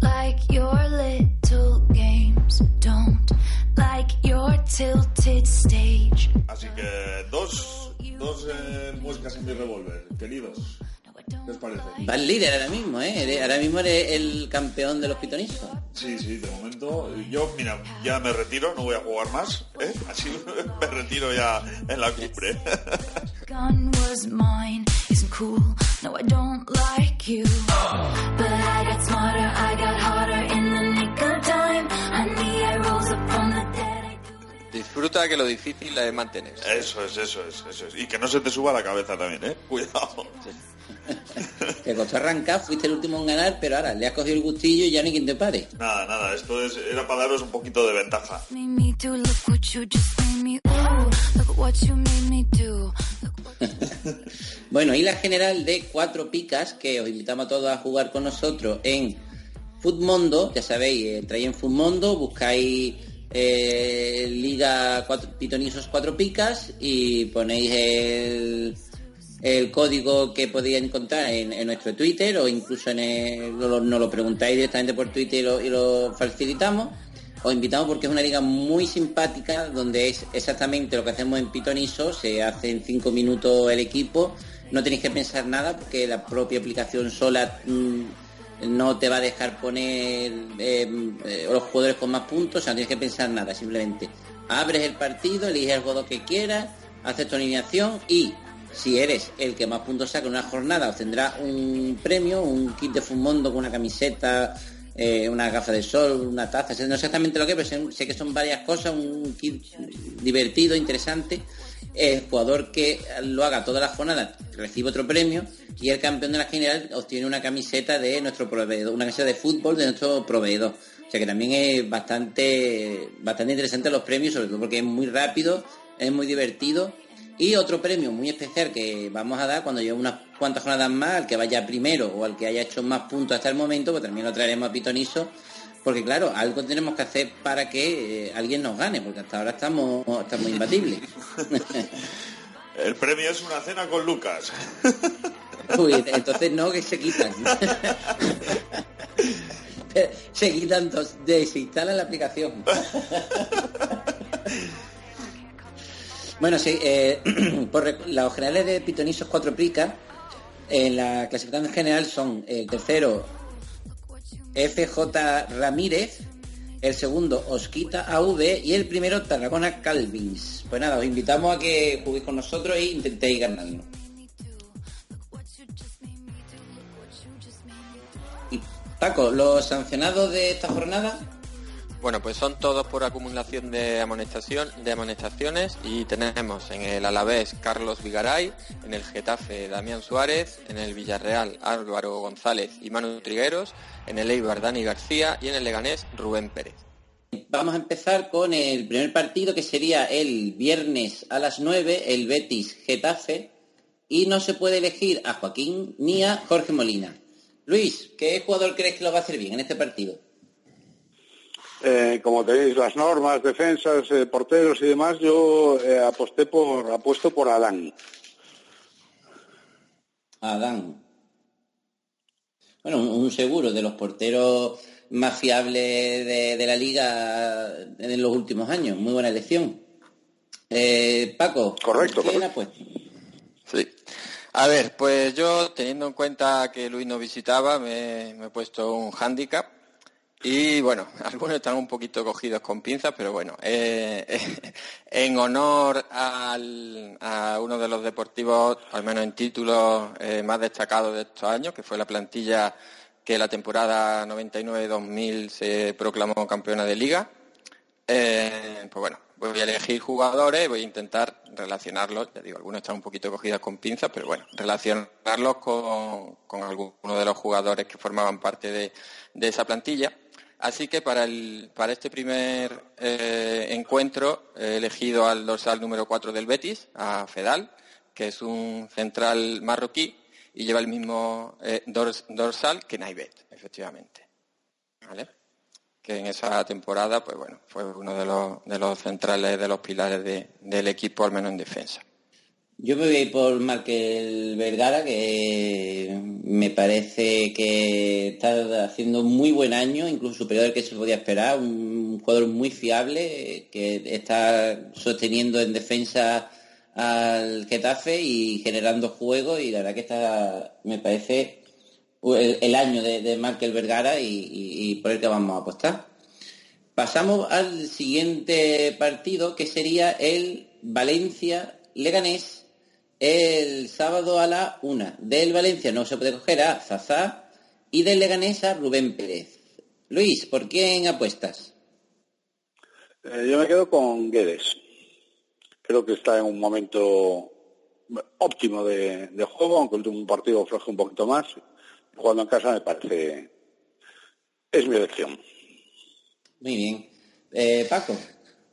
like your little games. Don't like your tilted stage. Así que dos, dos eh, muescas en mi revólver, queridos. ¿Qué os parece? Vas líder ahora mismo, ¿eh? Ahora mismo eres el campeón de los pitonisos. Sí, sí, de momento. Yo, mira, ya me retiro, no voy a jugar más. ¿eh? Así me retiro ya en la cumbre. Gun was mine. Isn't cool. No, I don't like you. But I got smarter. I got harder in the nick of time. Honey, I rose up from the dead. Disfruta que lo difícil es mantenerse. Eso es, eso es, eso es. Y que no se te suba la cabeza también, ¿eh? Cuidado. Te costó arrancar, fuiste el último en ganar, pero ahora le has cogido el gustillo y ya no hay quien te pare. Nada, nada, esto es, era para daros un poquito de ventaja. Bueno, y la general de cuatro picas, que os invitamos a todos a jugar con nosotros en Footmondo, ya sabéis, entráis en Footmondo, buscáis eh, Liga cuatro, Pitonisos cuatro picas y ponéis el, el código que podéis encontrar en, nuestro Twitter o incluso en el- lo- nos lo preguntáis directamente por Twitter y lo, facilitamos. Os invitamos porque es una liga muy simpática donde es exactamente lo que hacemos en Pitoniso, se hace en cinco minutos el equipo, no tenéis que pensar nada porque la propia aplicación sola mm, no te va a dejar poner eh, eh, los jugadores con más puntos, o sea, no tienes que pensar nada, simplemente abres el partido, eliges el jugador que quieras, haces tu alineación y si eres el que más puntos saca en una jornada, obtendrás un premio, un kit de Fumondo con una camiseta, eh, una gafa de sol, una taza, no sé exactamente lo que pero sé, que son varias cosas, un kit divertido, interesante. El jugador que lo haga todas las jornadas recibe otro premio y el campeón de la general obtiene una camiseta de nuestro proveedor, una camiseta de fútbol de nuestro proveedor. O sea que también es bastante, bastante interesante los premios, sobre todo porque es muy rápido, es muy divertido. Y otro premio muy especial que vamos a dar cuando lleve unas cuantas jornadas más, al que vaya primero o al que haya hecho más puntos hasta el momento, pues también lo traeremos a Pitoniso, porque claro, algo tenemos que hacer para que eh, alguien nos gane, porque hasta ahora estamos, estamos imbatibles. El premio es una cena con Lucas. Uy, entonces no, que se quitan. se quitan dos, desinstalan la aplicación. Bueno, sí, eh, los generales de Pitonisos 4 Prica, en la clasificación general son el tercero FJ Ramírez, el segundo Osquita AV y el primero Tarragona Calvins. Pues nada, os invitamos a que juguéis con nosotros e intentéis ganarnos. Y Paco, los sancionados de esta jornada, Bueno, pues son todos por acumulación de amonestación, de amonestaciones y tenemos en el Alavés Carlos Vigaray, en el Getafe Damián Suárez, en el Villarreal Álvaro González y Manu Trigueros, en el Eibar Dani García y en el Leganés Rubén Pérez. vamos a empezar con el primer partido que sería el viernes a las 9, el Betis Getafe, y no se puede elegir a Joaquín ni a Jorge Molina. Luis, ¿qué jugador crees que lo va a hacer bien en este partido? Eh, como tenéis las normas, defensas, eh, porteros y demás, yo eh, aposté por, apuesto por Adán. Adán. Bueno, un, un seguro de los porteros más fiables de, de la liga en los últimos años. Muy buena elección. Eh, Paco. Correcto, ¿quién correcto. ha puesto? Sí. A ver, pues yo teniendo en cuenta que Luis nos visitaba, me, me he puesto un hándicap. Y bueno, algunos están un poquito cogidos con pinzas, pero bueno, eh, en honor al- a uno de los deportivos, al menos en títulos eh, más destacados de estos años, que fue la plantilla que la temporada 99-2000 se proclamó campeona de liga, eh, pues bueno, voy a elegir jugadores, voy a intentar relacionarlos, ya digo, algunos están un poquito cogidos con pinzas, pero bueno, relacionarlos con, con algunos de los jugadores que formaban parte de, de esa plantilla. Así que para, el, para este primer eh, encuentro he elegido al dorsal número 4 del Betis, a Fedal, que es un central marroquí y lleva el mismo eh, dors- dorsal que Naibet, efectivamente. Que en esa temporada, pues bueno, fue uno de los, de los centrales, de los pilares de- del equipo, al menos en defensa. Yo me voy a ir por Markel Vergara, que me parece que está haciendo un muy buen año, incluso superior al que se podía esperar, un jugador muy fiable, que está sosteniendo en defensa al Getafe y generando juego, y la verdad que está, me parece el, año de, Markel Vergara y, y- y por el que vamos a apostar. Pasamos al siguiente partido, que sería el Valencia-Leganés, el sábado a la una. Del Valencia no se puede coger a Zazá y del Leganés a Rubén Pérez. Luis, ¿por quién apuestas? Eh, yo me quedo con Guedes. Creo que está en un momento óptimo de, de juego, aunque el último partido floje un poquito más. Jugando en casa me parece... Es mi elección. Muy bien. Eh, Paco.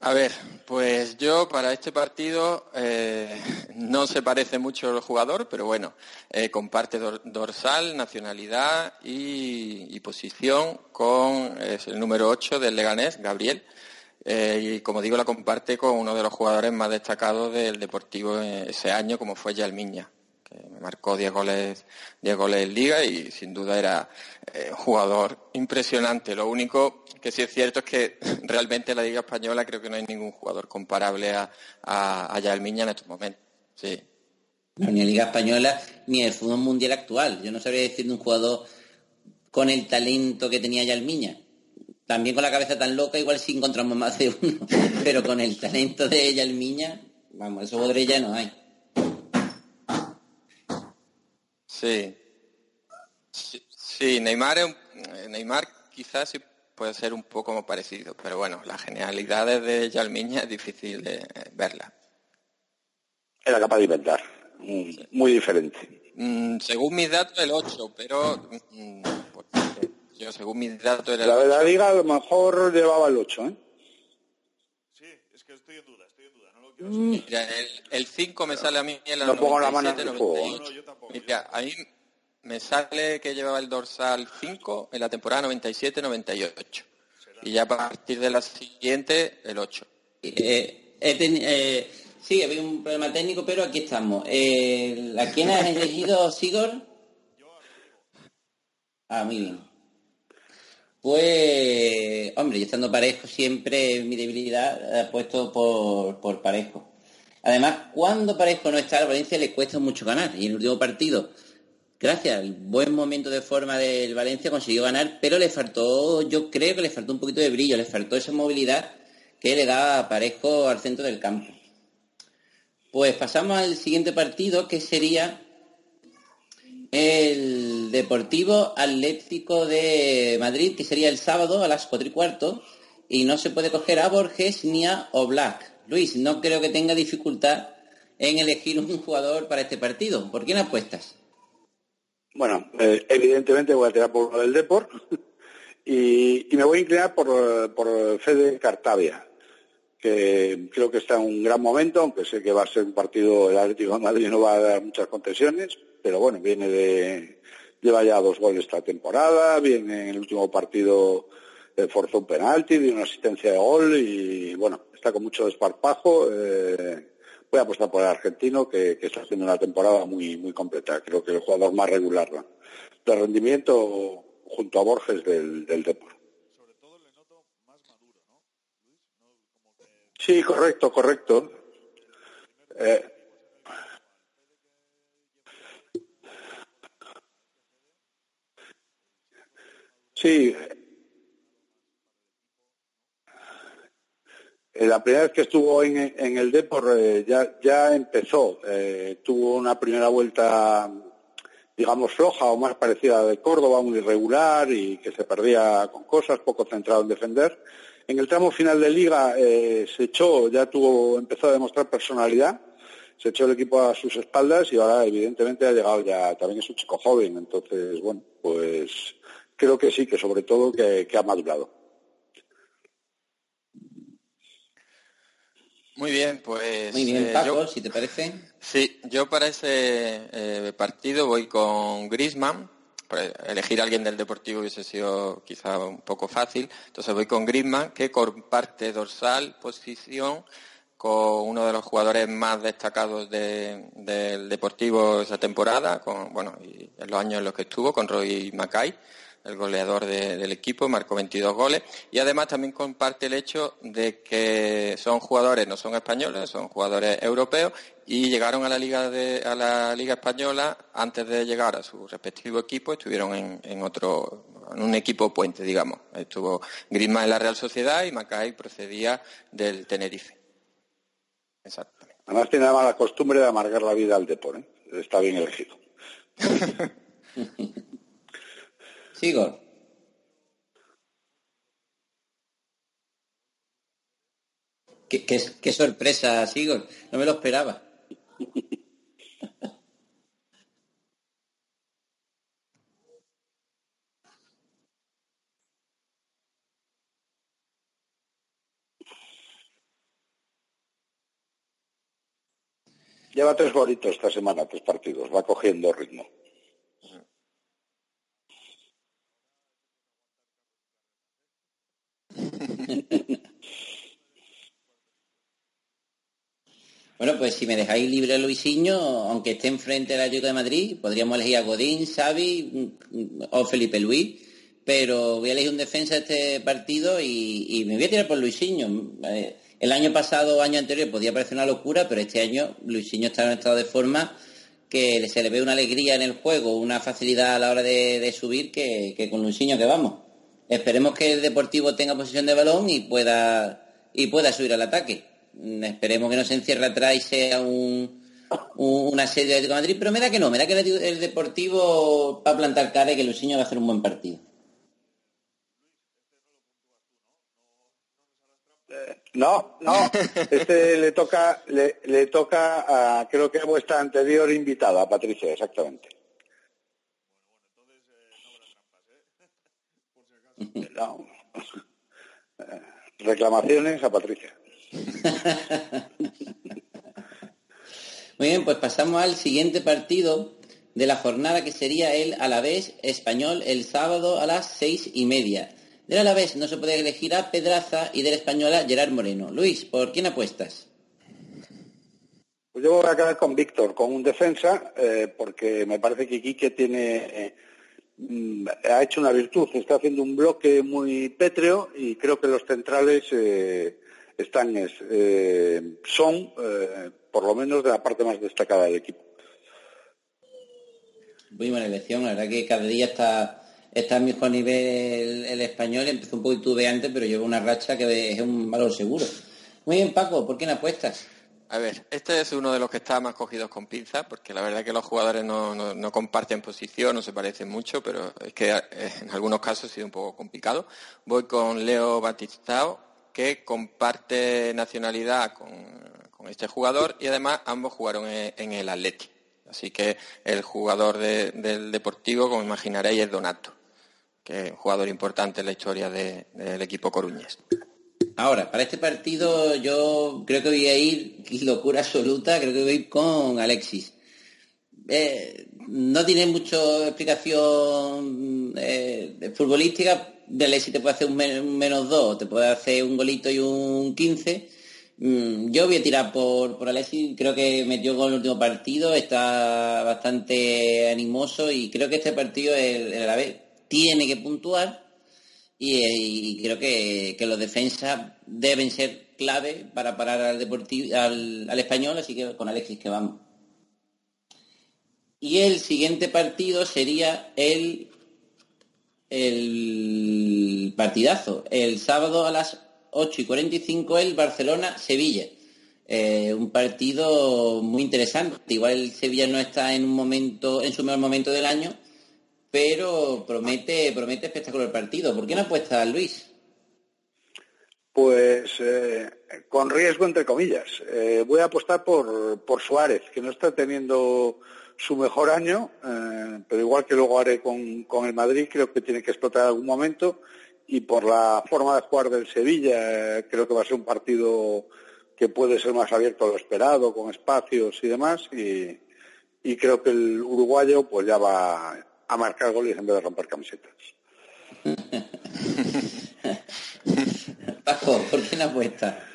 A ver, pues yo para este partido eh, no se parece mucho el jugador, pero bueno, eh, comparte dor- dorsal, nacionalidad y, posición con es el número 8 del Leganés, Gabriel. Eh, y como digo, la comparte con uno de los jugadores más destacados del Deportivo eh, ese año, como fue Yalmiña, me marcó 10 goles, 10 goles en Liga y sin duda era eh, un jugador impresionante. Lo único que sí es cierto es que realmente en la Liga Española creo que no hay ningún jugador comparable a, a, a Yalmiña en estos momentos. Sí. Ni en Liga Española ni el fútbol mundial actual. Yo no sabría decir de un jugador con el talento que tenía Yalmiña. También con la cabeza tan loca, igual sí encontramos más de uno. Pero con el talento de Yalmiña, vamos, esos jugadores ya no hay. Sí. Sí, sí, Neymar, es eh, Neymar quizás sí puede ser un poco más parecido, pero bueno, las genialidades de Yalmiña es difícil de eh, verlas. Era capaz de inventar. Mm, Muy diferente. Mm, según mis datos, el 8, pero mm, yo según mis datos era el La de la 8. liga a lo mejor llevaba el 8, ¿eh? Mira, el, el 5 me sale a mí en la No pongo la mano en 97, el fuego, 98. Mira, a mí me sale que llevaba el dorsal 5 en la temporada 97-98. Y ya a partir de la siguiente, el 8. Eh, ten- eh, Sí, había un problema técnico, pero aquí estamos. Eh, ¿A quién has elegido, Sigor? Ah, muy bien. Pues, hombre, yo estando parejo siempre mi debilidad ha puesto por, por parejo. Además, cuando parejo no está, a Valencia le cuesta mucho ganar. Y en el último partido, gracias al buen momento de forma del Valencia, consiguió ganar, pero le faltó, yo creo que le faltó un poquito de brillo, le faltó esa movilidad que le da parejo al centro del campo. Pues pasamos al siguiente partido, que sería el Deportivo Atlético de Madrid, que sería el sábado a las 4 y cuarto, y no se puede coger a Borges ni a Oblak. Luis, no creo que tenga dificultad en elegir un jugador para este partido. ¿Por quién apuestas? Bueno, eh, evidentemente voy a tirar por del Deport y, me voy a inclinar por, por Fede Cartavia, que creo que está en un gran momento, aunque sé que va a ser un partido, el Atlético de Madrid no va a dar muchas concesiones, pero bueno, viene de, lleva ya dos goles esta temporada, viene en el último partido eh, forzó un penalti, dio una asistencia de gol y bueno, está con mucho desparpajo. Eh, voy a apostar por el argentino que, que, está haciendo una temporada muy muy completa. Creo que el jugador más regular de rendimiento junto a Borges del, del Depor. Sí, correcto, correcto. Eh, sí, Eh, la primera vez que estuvo en, el Depor eh, ya, ya empezó. Eh, tuvo una primera vuelta, digamos, floja o más parecida a de Córdoba, muy irregular y que se perdía con cosas, poco centrado en defender. En el tramo final de liga se echó, ya tuvo, empezó a demostrar personalidad, se echó el equipo a sus espaldas y ahora evidentemente ha llegado ya, también es un chico joven, entonces, bueno, pues creo que sí, que sobre todo que, que ha madurado. Muy bien, pues. Muy bien, eh, Paco, yo- si te parece. Sí, yo para ese eh, partido voy con Griezmann. Pues, elegir a alguien del Deportivo hubiese sido quizá un poco fácil. Entonces voy con Griezmann, que comparte dorsal, posición, con uno de los jugadores más destacados de- del Deportivo esa temporada, con, bueno, y en los años en los que estuvo, con Roy Mackay, el goleador de- del equipo, marcó 22 goles. Y además también comparte el hecho de que son jugadores, no son españoles, son jugadores europeos y llegaron a la Liga, de, a la Liga Española antes de llegar a su respectivo equipo, estuvieron en, en otro, en un equipo puente, digamos. Estuvo Griezmann en la Real Sociedad y Mackay procedía del Tenerife. Exacto. Además tiene la mala costumbre de amargar la vida al Depor, ¿eh? Está bien elegido. Sigor. Qué, qué- sorpresa, Sigor. No me lo esperaba. Lleva tres golitos esta semana, tres partidos, va cogiendo ritmo. Bueno, pues si me dejáis libre Luisinho, aunque esté enfrente del Atlético de Madrid, podríamos elegir a Godín, Xavi o Felipe Luis, pero voy a elegir un defensa de este partido y, me voy a tirar por Luisinho. Eh, El año pasado año anterior podía parecer una locura, pero este año Luisinho está en un estado de forma que se le ve una alegría en el juego, una facilidad a la hora de, de subir que, que con Luisinho que vamos. Esperemos que el Deportivo tenga posesión de balón y pueda y pueda subir al ataque. Mm, Esperemos que no se encierre atrás y sea un, un, un asedio de Atlético de Madrid, pero me da que no, me da que el, el Deportivo va a plantar cara y que Luisinho va a hacer un buen partido. No, no, este le toca, le, le toca a, creo que a vuestra anterior invitada, Patricia, exactamente. No. Eh, Reclamaciones a Patricia. Muy bien, pues pasamos al siguiente partido de la jornada que sería el Alavés Español el sábado a las seis y media. Del Alavés no se puede elegir a Pedraza y del Español a Gerard Moreno. Luis, ¿por quién apuestas? Pues yo voy a quedar con Víctor, con un defensa, eh, porque me parece que Quique tiene, eh, ha hecho una virtud, está haciendo un bloque muy pétreo y creo que los centrales eh, están, es- eh, son, eh, por lo menos, de la parte más destacada del equipo. Muy buena elección, la verdad que cada día está, está a mejor nivel el español, empezó un poco titubeante, pero lleva una racha que es un valor seguro. Muy bien, Paco, ¿por qué no apuestas? A ver, este es uno de los que está más cogidos con pinzas, porque la verdad que los jugadores no, comparten posición, no se parecen mucho, pero es que eh, en algunos casos ha sido un poco complicado. Voy con Leo Batistao, que comparte nacionalidad con, este jugador y además ambos jugaron en, el Atleti. Así que el jugador de- del Deportivo, como imaginaréis, es Donato, que es un jugador importante en la historia de- del equipo coruñés. Ahora, para este partido yo creo que voy a ir, locura absoluta, creo que voy a ir con Alexis. Eh, no tiene mucha explicación eh, futbolística. Alexis te puede hacer un, men- un menos dos, te puede hacer un golito y un 15. Mm, Yo voy a tirar por, por Alexis, creo que metió gol el último partido, está bastante animoso y creo que este partido el, el Alavés tiene que puntuar y, creo que, que los defensas deben ser clave para parar al, deportivo, al, al español, así que con Alexis que vamos. Y el siguiente partido sería el, el partidazo, el sábado a las 8 y 45 el Barcelona-Sevilla. Eh, un partido muy interesante. Igual el Sevilla no está en un momento, en su mejor momento del año, pero promete, promete espectacular el partido. ¿Por qué no apuesta Luis? Pues eh, con riesgo entre comillas. Eh, voy a apostar por, por Suárez, que no está teniendo su mejor año, eh, pero igual que luego haré con, con el Madrid, creo que tiene que explotar en algún momento. Y por la forma de jugar del Sevilla, eh, creo que va a ser un partido que puede ser más abierto a lo esperado, con espacios y demás. Y, y creo que el uruguayo pues ya va a marcar goles en vez de romper camisetas. Paco, ¿por qué no apuesta?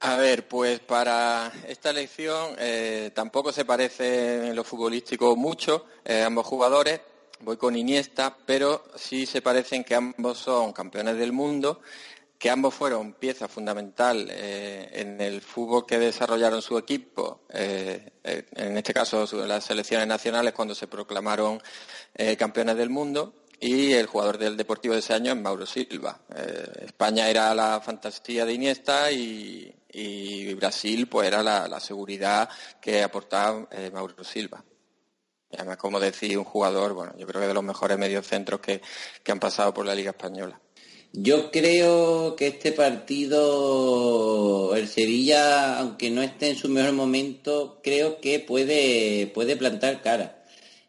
A ver, pues para esta elección eh, tampoco se parece en lo futbolístico mucho eh, ambos jugadores. Voy con Iniesta, pero sí se parecen que ambos son campeones del mundo, que ambos fueron pieza fundamental eh, en el fútbol que desarrollaron su equipo, eh, eh, en este caso las selecciones nacionales cuando se proclamaron campeones del mundo. Y el jugador del Deportivo de ese año es Mauro Silva. España era la fantasía de Iniesta y, Brasil pues era la, seguridad que aportaba Mauro Silva. Y además, como decía un jugador, bueno, yo creo que de los mejores mediocentros que han pasado por la Liga Española. Yo creo que este partido, el Sevilla, aunque no esté en su mejor momento, creo que puede, puede plantar cara.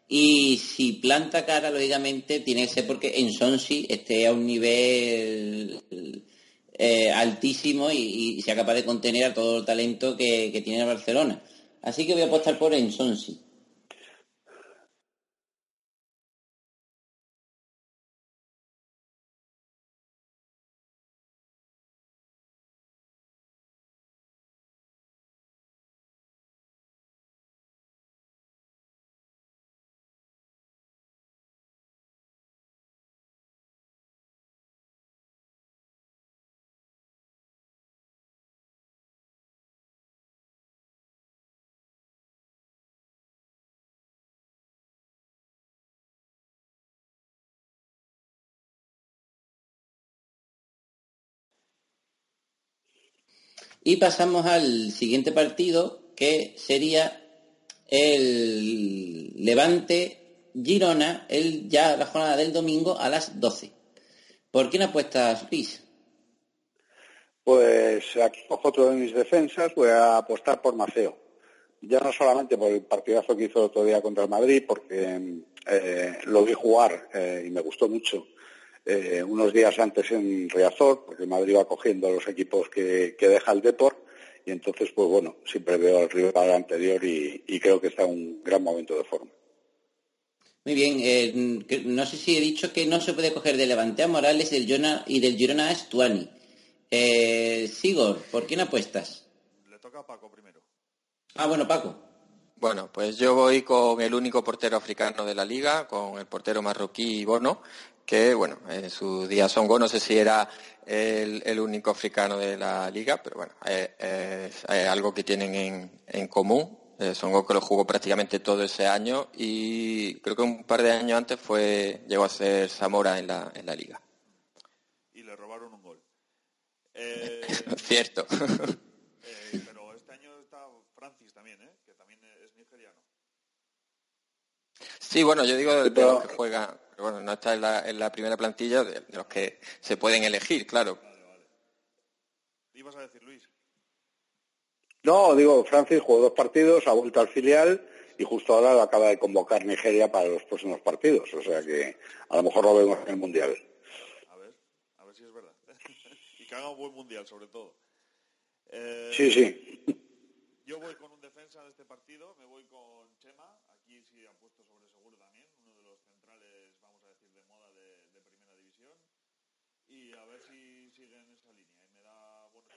Y si planta cara, lógicamente, tiene que ser porque en Sonsi esté a un nivel eh, altísimo y, sea capaz de contener a todo el talento que, que tiene el Barcelona. Así que voy a apostar por Ensonsi. Y pasamos al siguiente partido, que sería el Levante Girona, el, ya la jornada del domingo a las 12. ¿Por quién apuestas, Luis? Pues aquí cojo otro de mis defensas, voy a apostar por Maceo. Ya no solamente por el partidazo que hizo el otro día contra el Madrid, porque eh, lo vi jugar eh, y me gustó mucho eh, unos días antes en Riazor, porque Madrid va cogiendo a los equipos que, que deja el Deport, y entonces, pues bueno, siempre veo al rival anterior y, y creo que está en un gran momento de forma. Muy bien, eh, no sé si he dicho que no se puede coger de Levante a Morales y del Girona, y del Girona a Stuani. Eh, Sigor, ¿por quién apuestas? Le toca a Paco primero. Ah, bueno, Paco. Bueno, pues yo voy con el único portero africano de la liga, con el portero marroquí Bono, que bueno, en su día Songo, no sé si era el, el único africano de la liga, pero bueno, eh, eh, es, algo que tienen en, en común. Eh, Songo que lo jugó prácticamente todo ese año y creo que un par de años antes fue llegó a ser Zamora en la, en la liga. Y le robaron un gol. Eh, Cierto. eh, pero este año está Francis también, ¿eh? Que también es nigeriano. Sí, bueno, yo digo de, de Pero- los que juegan, pero bueno, no está en la, en la primera plantilla, de, de los que se pueden elegir, claro. ¿Ibas a decir Luis? No, digo, Francis jugó dos partidos, ha vuelto al filial y justo ahora lo acaba de convocar Nigeria para los próximos partidos. O sea que a lo mejor lo vemos en el Mundial. A ver, a ver si es verdad. y que haga un buen mundial, sobre todo. Eh, Sí, sí. Yo voy con un defensa de este partido, me voy con Chema. Aquí sí ha puesto sobre seguro también, uno de los centrales, vamos a decir, de moda de, de primera división. Y a ver si sigue en esa línea y me da buenos.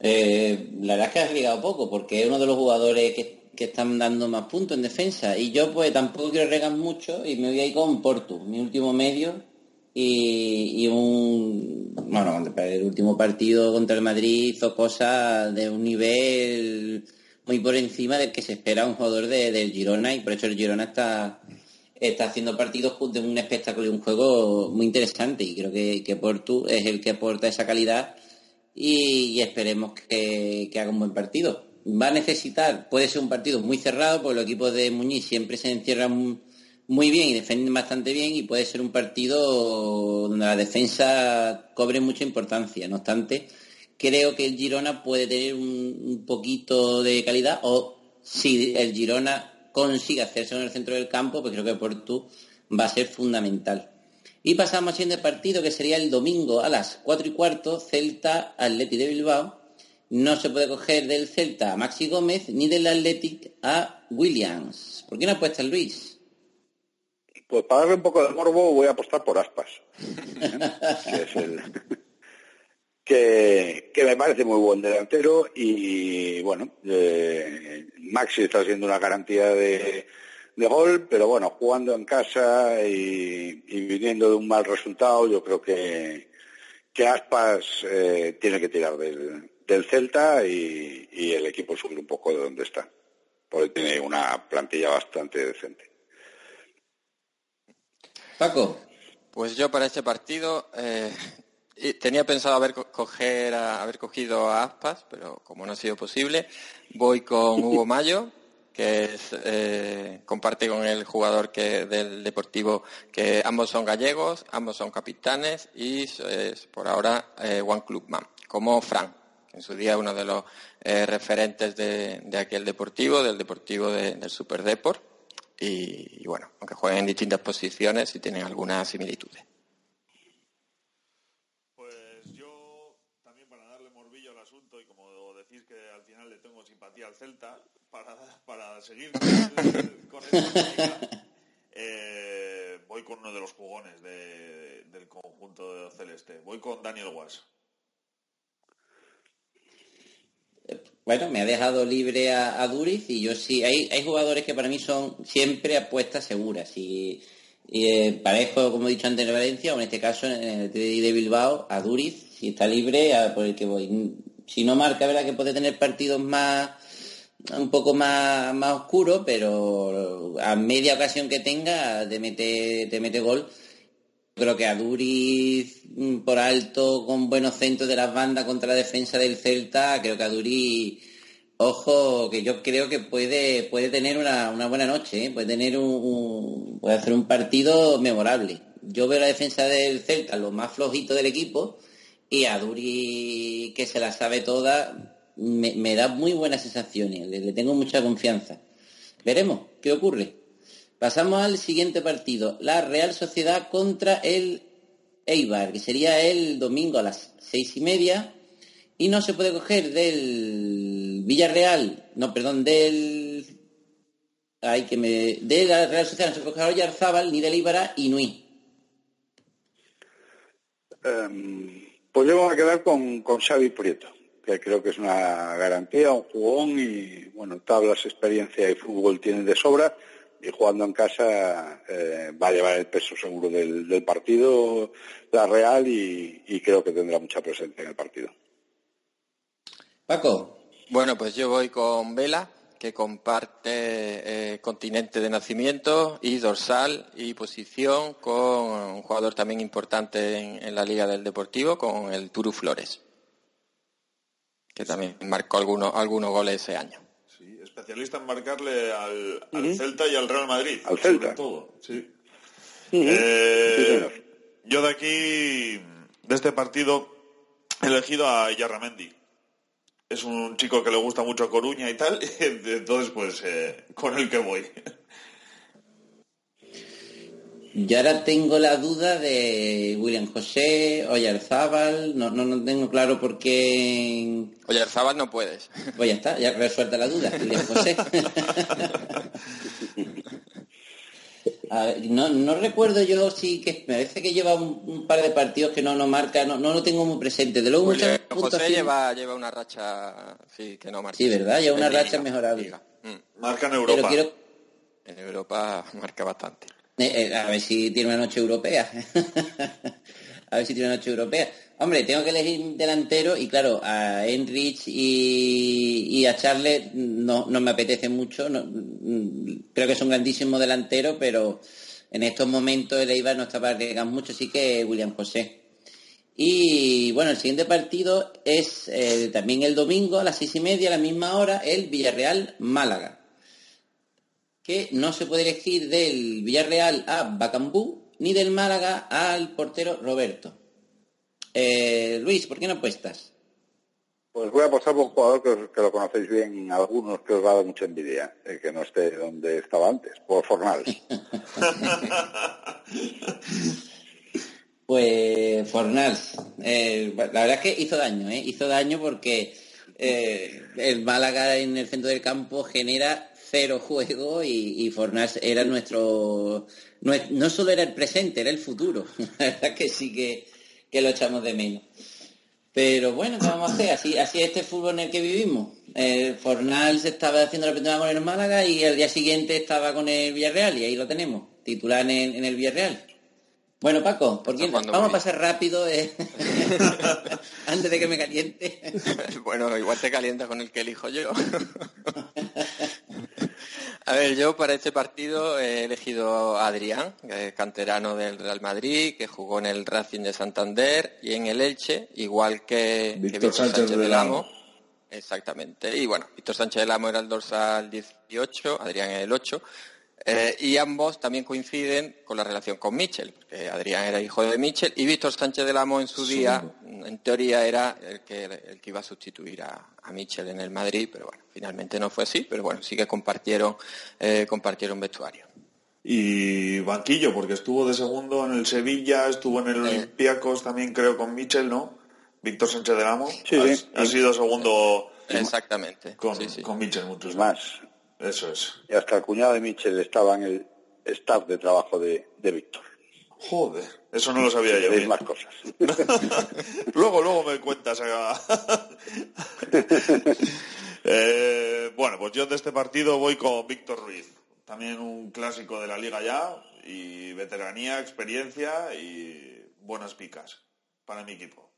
Eh, la verdad es que has ligado poco, porque es uno de los jugadores que, que están dando más puntos en defensa. Y yo pues tampoco quiero regar mucho y me voy a ir con Portu, mi último medio. Y, y un bueno, el último partido contra el Madrid hizo cosas de un nivel muy por encima del que se espera un jugador de- del Girona y por eso el Girona está está haciendo partidos de un espectáculo y un juego muy interesante y creo que, que Portu es el que aporta esa calidad y, esperemos que, que haga un buen partido. Va a necesitar, puede ser un partido muy cerrado, porque los equipos de Muñiz siempre se encierran muy bien y defienden bastante bien y puede ser un partido donde la defensa cobre mucha importancia. No obstante, creo que el Girona puede tener un poquito de calidad o si el Girona consigue hacerse en el centro del campo, pues creo que Portu va a ser fundamental. Y pasamos al siguiente partido, que sería el domingo a las 4 y cuarto, Celta Atleti de Bilbao. No se puede coger del Celta a Maxi Gómez ni del Athletic a Williams. ¿Por qué no apuestas, Luis? Pues para darle un poco de morbo voy a apostar por Aspas. que, que me parece muy buen delantero y bueno, eh, Maxi está siendo una garantía de, de gol, pero bueno, jugando en casa y, y viniendo de un mal resultado, yo creo que, que Aspas eh, tiene que tirar del, del Celta y, y el equipo subir un poco de donde está, porque tiene una plantilla bastante decente. Paco. Pues yo para este partido eh, tenía pensado haber, co- coger a- haber cogido a Aspas, pero como no ha sido posible, voy con Hugo Mayo, que es, eh, comparte con el jugador que del Deportivo, que ambos son gallegos, ambos son capitanes y es por ahora eh, One Club Man, como Fran, que en su día uno de los eh, referentes de, de aquel Deportivo, del Deportivo de- del Super Deport. Y, y bueno, aunque jueguen en distintas posiciones y tienen algunas similitudes. Pues yo, también para darle morbillo al asunto y como decís que al final le tengo simpatía al Celta, para, seguir con, esta eh, voy con uno de los jugones de- del conjunto celeste. Voy con Daniel Was. Bueno, me ha dejado libre a, a Duriz y yo sí, hay, hay jugadores que para mí son siempre apuestas seguras. Y, y, eh, parejo, como he dicho antes, en Valencia, o en este caso en el Athletic de Bilbao, a Duriz, si está libre, a por el que voy. Si no marca, verdad que puede tener partidos más un poco más, más oscuros, pero a media ocasión que tenga te mete, te mete gol. Creo que a Duriz mm, por alto, con buenos centros de las bandas contra la defensa del Celta, creo que a Duriz, ojo, que yo creo que puede, puede tener una, una buena noche, ¿eh? puede tener un, un- puede hacer un partido memorable. Yo veo la defensa del Celta lo más flojito del equipo y a Duri que se la sabe toda me, da muy buenas sensaciones, le, le tengo mucha confianza. Veremos qué ocurre. Pasamos al siguiente partido, la Real Sociedad contra el Eibar, que sería el domingo a las seis y media. Y no se puede coger del Villarreal, no, perdón, del... Ay, que me... De la Real Sociedad no se puede coger Oyarzábal, ni del Eibar y Nui. Em, pues yo voy a quedar con, con Xavi Prieto. Que creo que es una garantía, un jugón y, bueno, tablas, experiencia y fútbol tienen de sobra y jugando en casa eh, va a llevar el peso seguro del, del partido la Real y, y creo que tendrá mucha presencia en el partido. Paco. Bueno, pues yo voy con Vela, que comparte eh, continente de nacimiento y dorsal y posición con un jugador también importante en, en la Liga del Deportivo, con el Turu Flores, que también marcó algunos, algunos goles ese año. Sí, especialista en marcarle al, al Celta y al Real Madrid. Al Celta. sobre todo, sí. Ujú. Eh, Sí, yo de aquí, de este partido, he elegido a Yarramendi. Es un chico que le gusta mucho a Coruña y tal, entonces pues eh, con el que voy. Yo ahora tengo la duda de William José, Oyarzábal, no, no, no tengo claro por qué... Oyarzábal no puedes. Pues ya está, ya resuelta la duda, William José. A ver, no, no recuerdo yo si que me parece que lleva un, un par de partidos que no no marca, no, no lo tengo muy presente. De luego William muchas José lleva, lleva una racha, sí, que no marca. Sí, ¿verdad? Lleva una En Liga. racha mejorable. Marca en Pero quiero, En Europa marca bastante. Eh, eh, a ver si tiene una noche europea. a ver si tiene una noche europea. Hombre, tengo que elegir delantero y claro, a Enrich y, a Charles no, no me apetece mucho. mm, creo que es un grandísimo delantero, pero en estos momentos el Eibar no está para arriesgar mucho, así que William José. Y bueno, el siguiente partido es eh, también el domingo a las seis y media, a la misma hora, el Villarreal-Málaga que no se puede elegir del Villarreal a Bacambú ni del Málaga al portero Roberto. Eh, Luis, ¿por qué no apuestas? Pues voy a apostar por un jugador que, os- que lo conocéis bien, algunos que os va a dar mucha envidia, eh, que no esté donde estaba antes, por Fornals. Pues Fornals, eh, la verdad es que hizo daño, ¿eh? hizo daño porque eh, el Málaga en el centro del campo genera cero juego y, y era nuestro, no, solo era el presente, era el futuro. La verdad que sí que, que lo echamos de menos. Pero bueno, ¿qué vamos a hacer? Así, así es este fútbol en el que vivimos. Eh, Fornals estaba haciendo la primera con el Málaga y el día siguiente estaba con el Villarreal y ahí lo tenemos, titular en el, en el Villarreal. Bueno, Paco, ¿por quién? jugando vamos a pasar rápido eh, antes de que me caliente. bueno, igual te calienta con el que elijo yo. A ver, yo para este partido he elegido a Adrián, que es canterano del Real Madrid, que jugó en el Racing de Santander y en el Elche, igual que que Víctor Sánchez del Amo. Exactamente. Y bueno, Víctor Sánchez del Amo era el dorsal 18, Adrián el 8. Eh, y ambos también coinciden con la relación con Michel, porque Adrián era hijo de Michel y Víctor Sánchez del Amo en su día, en teoría, era el que, el que iba a sustituir a, a Michel en el Madrid, pero bueno, finalmente no fue así, pero bueno, sí que compartieron, eh, compartieron vestuario. Y banquillo, porque estuvo de segundo en el Sevilla, estuvo en el Olympiacos también creo con Michel, ¿no? Víctor Sánchez del Amo. Sí, ha, sí. ha sido segundo Exactamente. con, con Michel muchos más. Eso es. Y hasta el cuñado de Michel estaba en el staff de trabajo de, de Víctor. Joder, eso no lo sabía yo. Bien. más cosas. luego, luego me cuentas. Eh, bueno, pues yo de este partido voy con Víctor Ruiz. También un clásico de la liga ya. Y veteranía, experiencia y buenas picas para mi equipo.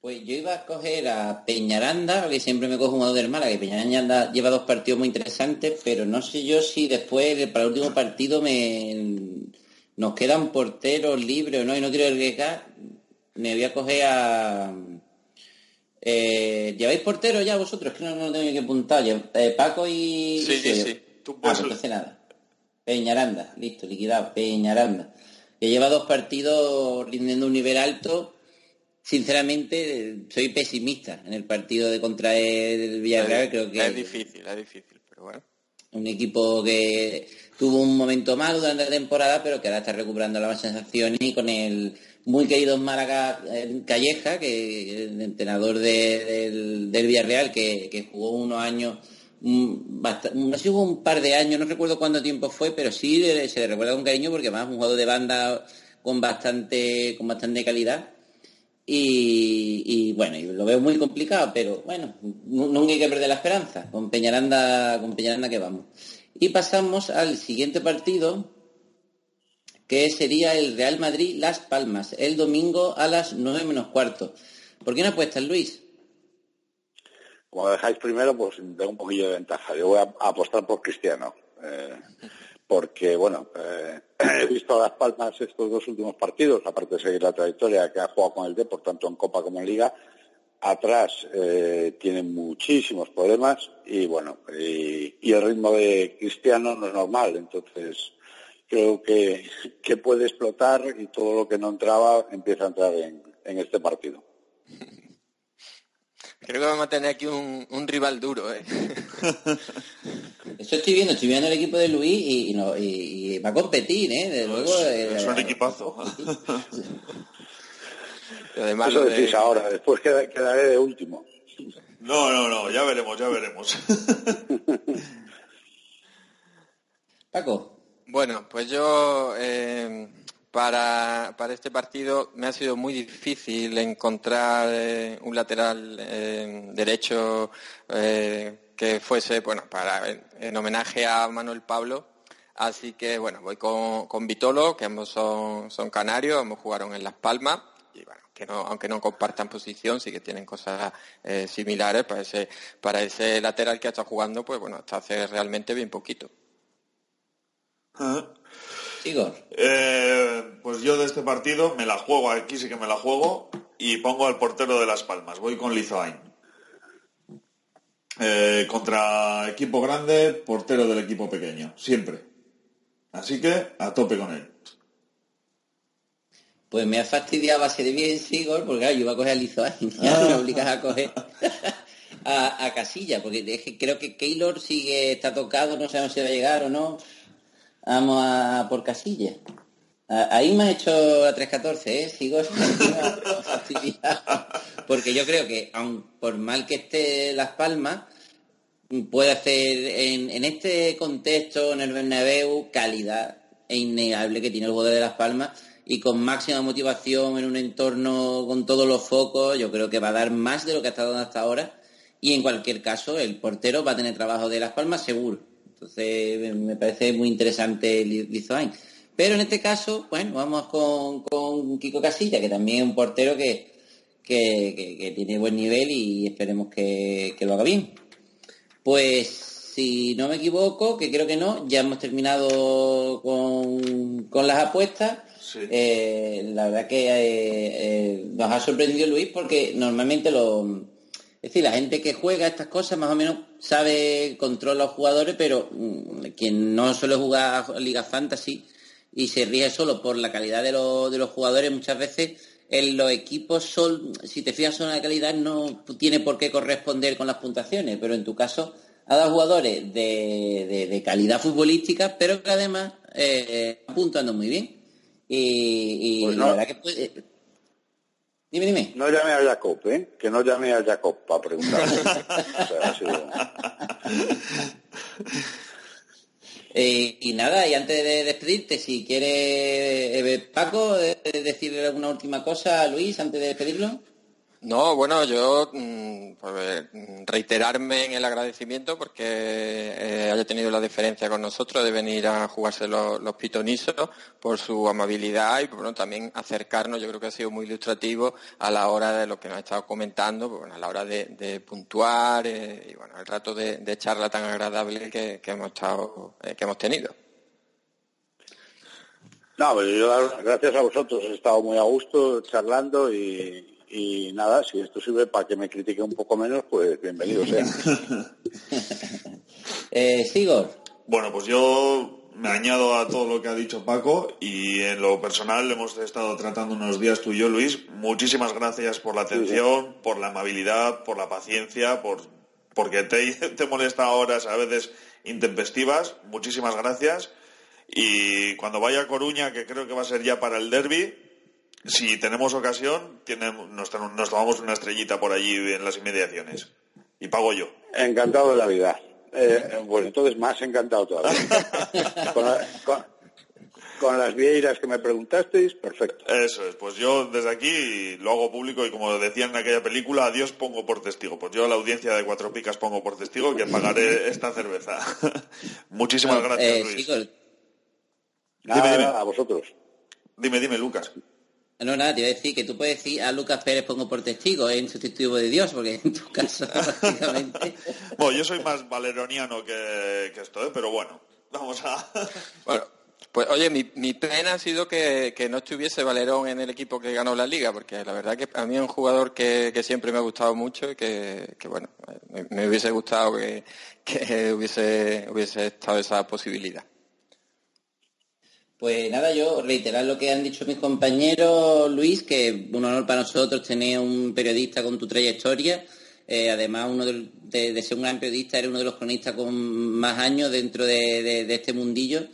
Pues yo iba a coger a Peñaranda, porque siempre me cojo un jugador del Málaga, y Peñaranda lleva dos partidos muy interesantes, pero no sé yo si después, para el último partido, me nos quedan porteros libres o no, y no quiero arriesgar. Me voy a coger a... Eh, ¿Lleváis porteros ya vosotros? Que no, no lo tengo yo que apuntar. Eh, Paco y... Sí, sí, sí. Tú Ah, puedes- pues entonces nada. Peñaranda, listo, liquidado. Peñaranda. Que lleva dos partidos rindiendo un nivel alto. Sinceramente, soy pesimista en el partido de contra el Villarreal. es, Creo que es difícil, es difícil, pero bueno. un equipo que tuvo un momento malo durante la temporada, pero que ahora está recuperando las sensaciones y con el muy querido Málaga eh, Calleja, que el entrenador de- del, del Villarreal, que, que jugó unos años, mm, bast- no sé, hubo un par de años, no recuerdo cuánto tiempo fue, pero sí se le recuerda con cariño porque además es un jugador de banda con bastante, con bastante calidad. Y, y, bueno, lo veo muy complicado, pero bueno, nu- nunca hay que perder la esperanza. Con Peñaranda, con Peñaranda que vamos. Y pasamos al siguiente partido, que sería el Real Madrid Las Palmas, el domingo a las 9 menos cuarto. ¿Por qué no apuestas, Luis? Como lo dejáis primero, pues tengo un poquillo de ventaja. Yo voy a apostar por Cristiano. eh, porque, bueno, eh, he visto a Las Palmas estos dos últimos partidos, aparte de seguir la trayectoria que ha jugado con el Depor, tanto en Copa como en Liga. Atrás eh, tienen muchísimos problemas y, bueno, y, y el ritmo de Cristiano no es normal. Entonces, creo que, que puede explotar y todo lo que no entraba empieza a entrar en, en este partido. Creo que vamos a tener aquí un, un rival duro, ¿eh? Eso estoy viendo, estoy viendo el equipo de Luis y, y no- y- y va a competir, ¿eh? De luego, eh, Es un equipazo. Además, Eso lo de- decís ahora, después queda- quedaré de último. No, no, no, ya veremos, ya veremos. Paco. Bueno, pues yo eh, para, para este partido me ha sido muy difícil encontrar eh, un lateral eh, derecho eh, que fuese, bueno, para en, en homenaje a Manuel Pablo. Así que bueno, voy con, con Vitolo, que ambos son, son canarios, ambos jugaron en Las Palmas. Y bueno, que no, aunque no compartan posición, sí que tienen cosas similares para ese, para ese lateral que ha estado jugando, pues bueno, hasta hace realmente bien poquito. Igor. Eh, pues yo de este partido me la juego, aquí sí que me la juego, y pongo al portero de Las Palmas. Voy con Lizoain. Eh, contra equipo grande, portero del equipo pequeño, siempre. Así que a tope con él. Pues me ha fastidiado base de bien, Sigor, porque claro, yo iba a coger a Lizoain, ya me obligas a coger a, a Casilla, porque creo que Keylor sigue, está tocado, no sabemos si va a llegar o no. Vamos a por Casilla. A- Ahí me ha hecho la 314, ¿eh? Sigo. Porque yo creo que, aun por mal que esté Las Palmas, puede hacer en, en este contexto, en el Bernabéu, calidad e innegable que tiene el jugador de Las Palmas y con máxima motivación en un entorno con todos los focos, yo creo que va a dar más de lo que ha estado dando hasta ahora y en cualquier caso el portero va a tener trabajo de Las Palmas seguro. Entonces me parece muy interesante Li- Lizoain. Pero en este caso, bueno, vamos con, con Kiko Casilla, que también es un portero que, que, que- que tiene buen nivel y esperemos que, que lo haga bien. Pues si no me equivoco, que creo que no, ya hemos terminado con, con las apuestas. Eh, la verdad que eh, eh, nos ha sorprendido Luis porque normalmente lo... Es decir, la gente que juega estas cosas más o menos sabe, controla a los jugadores, pero mm, quien no suele jugar a Liga Fantasy y se rige solo por la calidad de, los- de los jugadores, muchas veces en los equipos son, si te fijas en la calidad, no tiene por qué corresponder con las puntuaciones, pero en tu caso ha dado jugadores de, de- de calidad futbolística, pero que además eh, están puntuando muy bien. Y, y Pues la verdad que puede- Dime, dime. No llame a Jacob, ¿eh? Que no llame a Jacob para preguntar. O sea, Eh, y nada, y antes de despedirte, si quiere eh, Paco eh, decirle alguna última cosa a Luis antes de despedirlo. No, bueno, yo mm, pues, eh, mm, reiterarme en el agradecimiento porque eh, haya tenido la deferencia con nosotros de venir a jugarse los, pitonisos por su amabilidad y bueno, también acercarnos, yo creo que ha sido muy ilustrativo a la hora de lo que nos ha estado comentando, pues, bueno, a la hora de, puntuar eh, y bueno, el rato de, charla tan agradable que, hemos estado, eh, que hemos tenido. No, pero yo gracias a vosotros he estado muy a gusto charlando y, y nada, si esto sirve para que me critique un poco menos, pues bienvenido sea. Eh, Sigor. Bueno, pues yo me añado a todo lo que ha dicho Paco y en lo personal hemos estado tratando unos días tú y yo, Luis. Muchísimas gracias por la atención, por la amabilidad, por la paciencia, por porque te, te molesta horas a veces intempestivas. Muchísimas gracias. Y cuando vaya a Coruña, que creo que va a ser ya para el derby, si tenemos ocasión, tiene- nos, nos tomamos una estrellita por allí en las inmediaciones. Y pago yo. Encantado de la vida. Eh, pues entonces más encantado todavía. Con, con- con las vieiras que me preguntasteis, perfecto. Eso es, pues yo desde aquí lo hago público y como decían en aquella película, a Dios pongo por testigo. Pues yo a la audiencia de Cuatro Picas pongo por testigo que pagaré esta cerveza. Muchísimas No, gracias, eh, Luis. chicos, Nada, Dime, dime. a vosotros. Dime, dime, Lucas. No, nada, te iba a decir que tú puedes decir a Lucas Pérez pongo por testigo en sustitutivo de Dios, porque en tu caso, prácticamente... Bueno, yo soy más valeroniano que, que esto, ¿eh? pero bueno, vamos a... Bueno, pues oye, mi, mi pena ha sido que, que no estuviese Valerón en el equipo que ganó la liga, porque la verdad que a mí es un jugador que, que siempre me ha gustado mucho y que, que, bueno, me, me hubiese gustado que, que hubiese, hubiese estado esa posibilidad. Pues nada, yo reiterar lo que han dicho mis compañeros, Luis, que un honor para nosotros tener un periodista con tu trayectoria. Eh, además, uno de, ser un gran periodista, eres uno de los cronistas con más años dentro de, de- de este mundillo.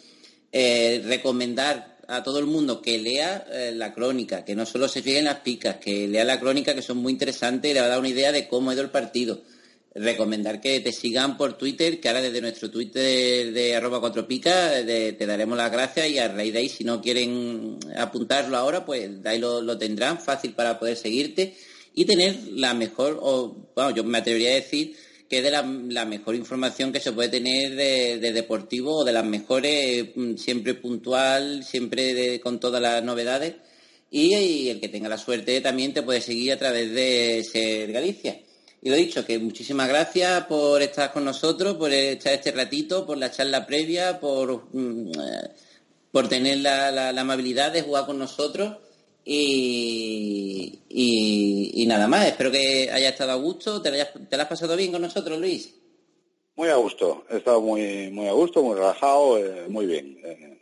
Eh, recomendar a todo el mundo que lea eh, la crónica, que no solo se fije en las picas, que lea la crónica, que son muy interesantes y le va a dar una idea de cómo ha ido el partido recomendar que te sigan por Twitter, que ahora desde nuestro Twitter de arroba cuatro picas te daremos las gracias y a raíz de ahí, si no quieren apuntarlo ahora, pues ahí lo, tendrán fácil para poder seguirte y tener la mejor, o bueno, yo me atrevería a decir que es de la, mejor información que se puede tener de, de deportivo o de las mejores, mm, siempre puntual, siempre de- con todas las novedades. Y, y el que tenga la suerte también te puede seguir a través de Ser Galicia. Y lo dicho, que muchísimas gracias por estar con nosotros, por echar este ratito, por la charla previa, por, mm, eh, por tener la, la- amabilidad de jugar con nosotros. Y, y- y nada más, espero que haya estado a gusto. ¿Te lo, hayas- te lo has pasado bien con nosotros, Luis? Muy a gusto, he estado muy, muy a gusto, muy relajado, eh, muy bien. Eh,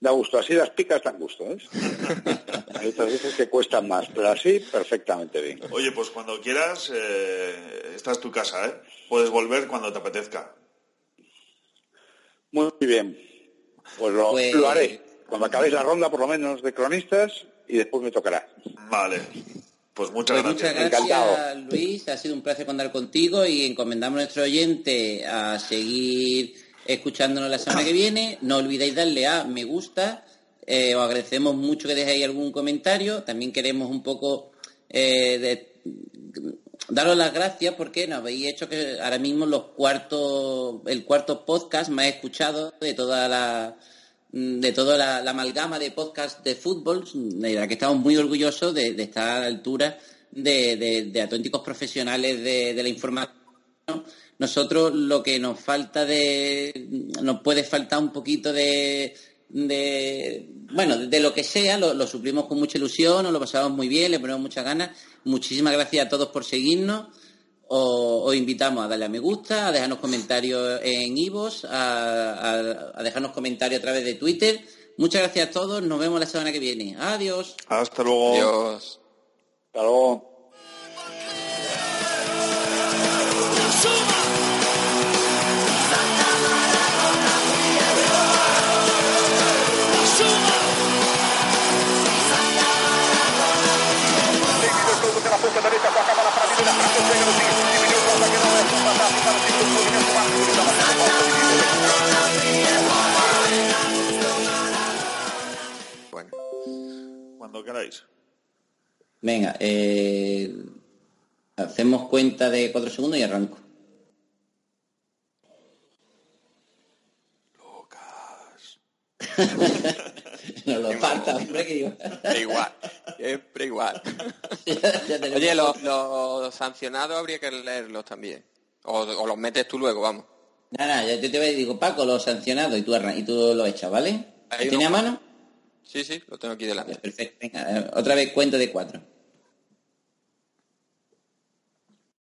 da gusto, así las picas dan gusto, ¿eh? Hay otras veces que cuestan más, pero así perfectamente bien. Oye, pues cuando quieras, eh, esta es tu casa, ¿eh? Puedes volver cuando te apetezca. Muy bien, pues lo, Pues- lo haré. Cuando acabéis la ronda, por lo menos, de cronistas, y después me tocará. Vale, pues muchas Pues gracias. muchas Encantado. gracias, Luis. Ha sido un placer contar contigo y encomendamos a nuestro oyente a seguir escuchándonos la semana que viene. No olvidéis darle a me gusta. Eh, os agradecemos mucho que dejéis algún comentario. También queremos un poco eh, daros las gracias porque nos habéis hecho que ahora mismo el cuarto podcast más escuchado de toda la de toda la, amalgama de podcast de fútbol, de la que estamos muy orgullosos de, estar a la altura de, de- de auténticos profesionales de la información. Nosotros lo que nos falta de, nos puede faltar un poquito de, de bueno, de lo que sea, lo, lo suplimos con mucha ilusión, nos lo pasamos muy bien, le ponemos muchas ganas. Muchísimas gracias a todos por seguirnos. Os, os invitamos a darle a me gusta, a dejarnos comentarios en Ivos, a, a- a dejarnos comentarios a través de Twitter. Muchas gracias a todos, nos vemos la semana que viene. Adiós. Hasta luego. Adiós. Hasta luego. Bueno, Cuando queráis. Venga, eh, hacemos cuenta de cuatro segundos y arranco. Nos lo falta, hombre, que digo. siempre igual, siempre igual. Oye, los, los sancionados habría que leerlos también. O, o los metes tú luego, vamos. Nada, nada, yo te voy a digo, Paco, lo sancionado y tú, y tú lo echas, ¿vale? ¿Lo tiene a no. mano? Sí, sí, lo tengo aquí delante. Perfecto, venga, otra vez cuento de cuatro.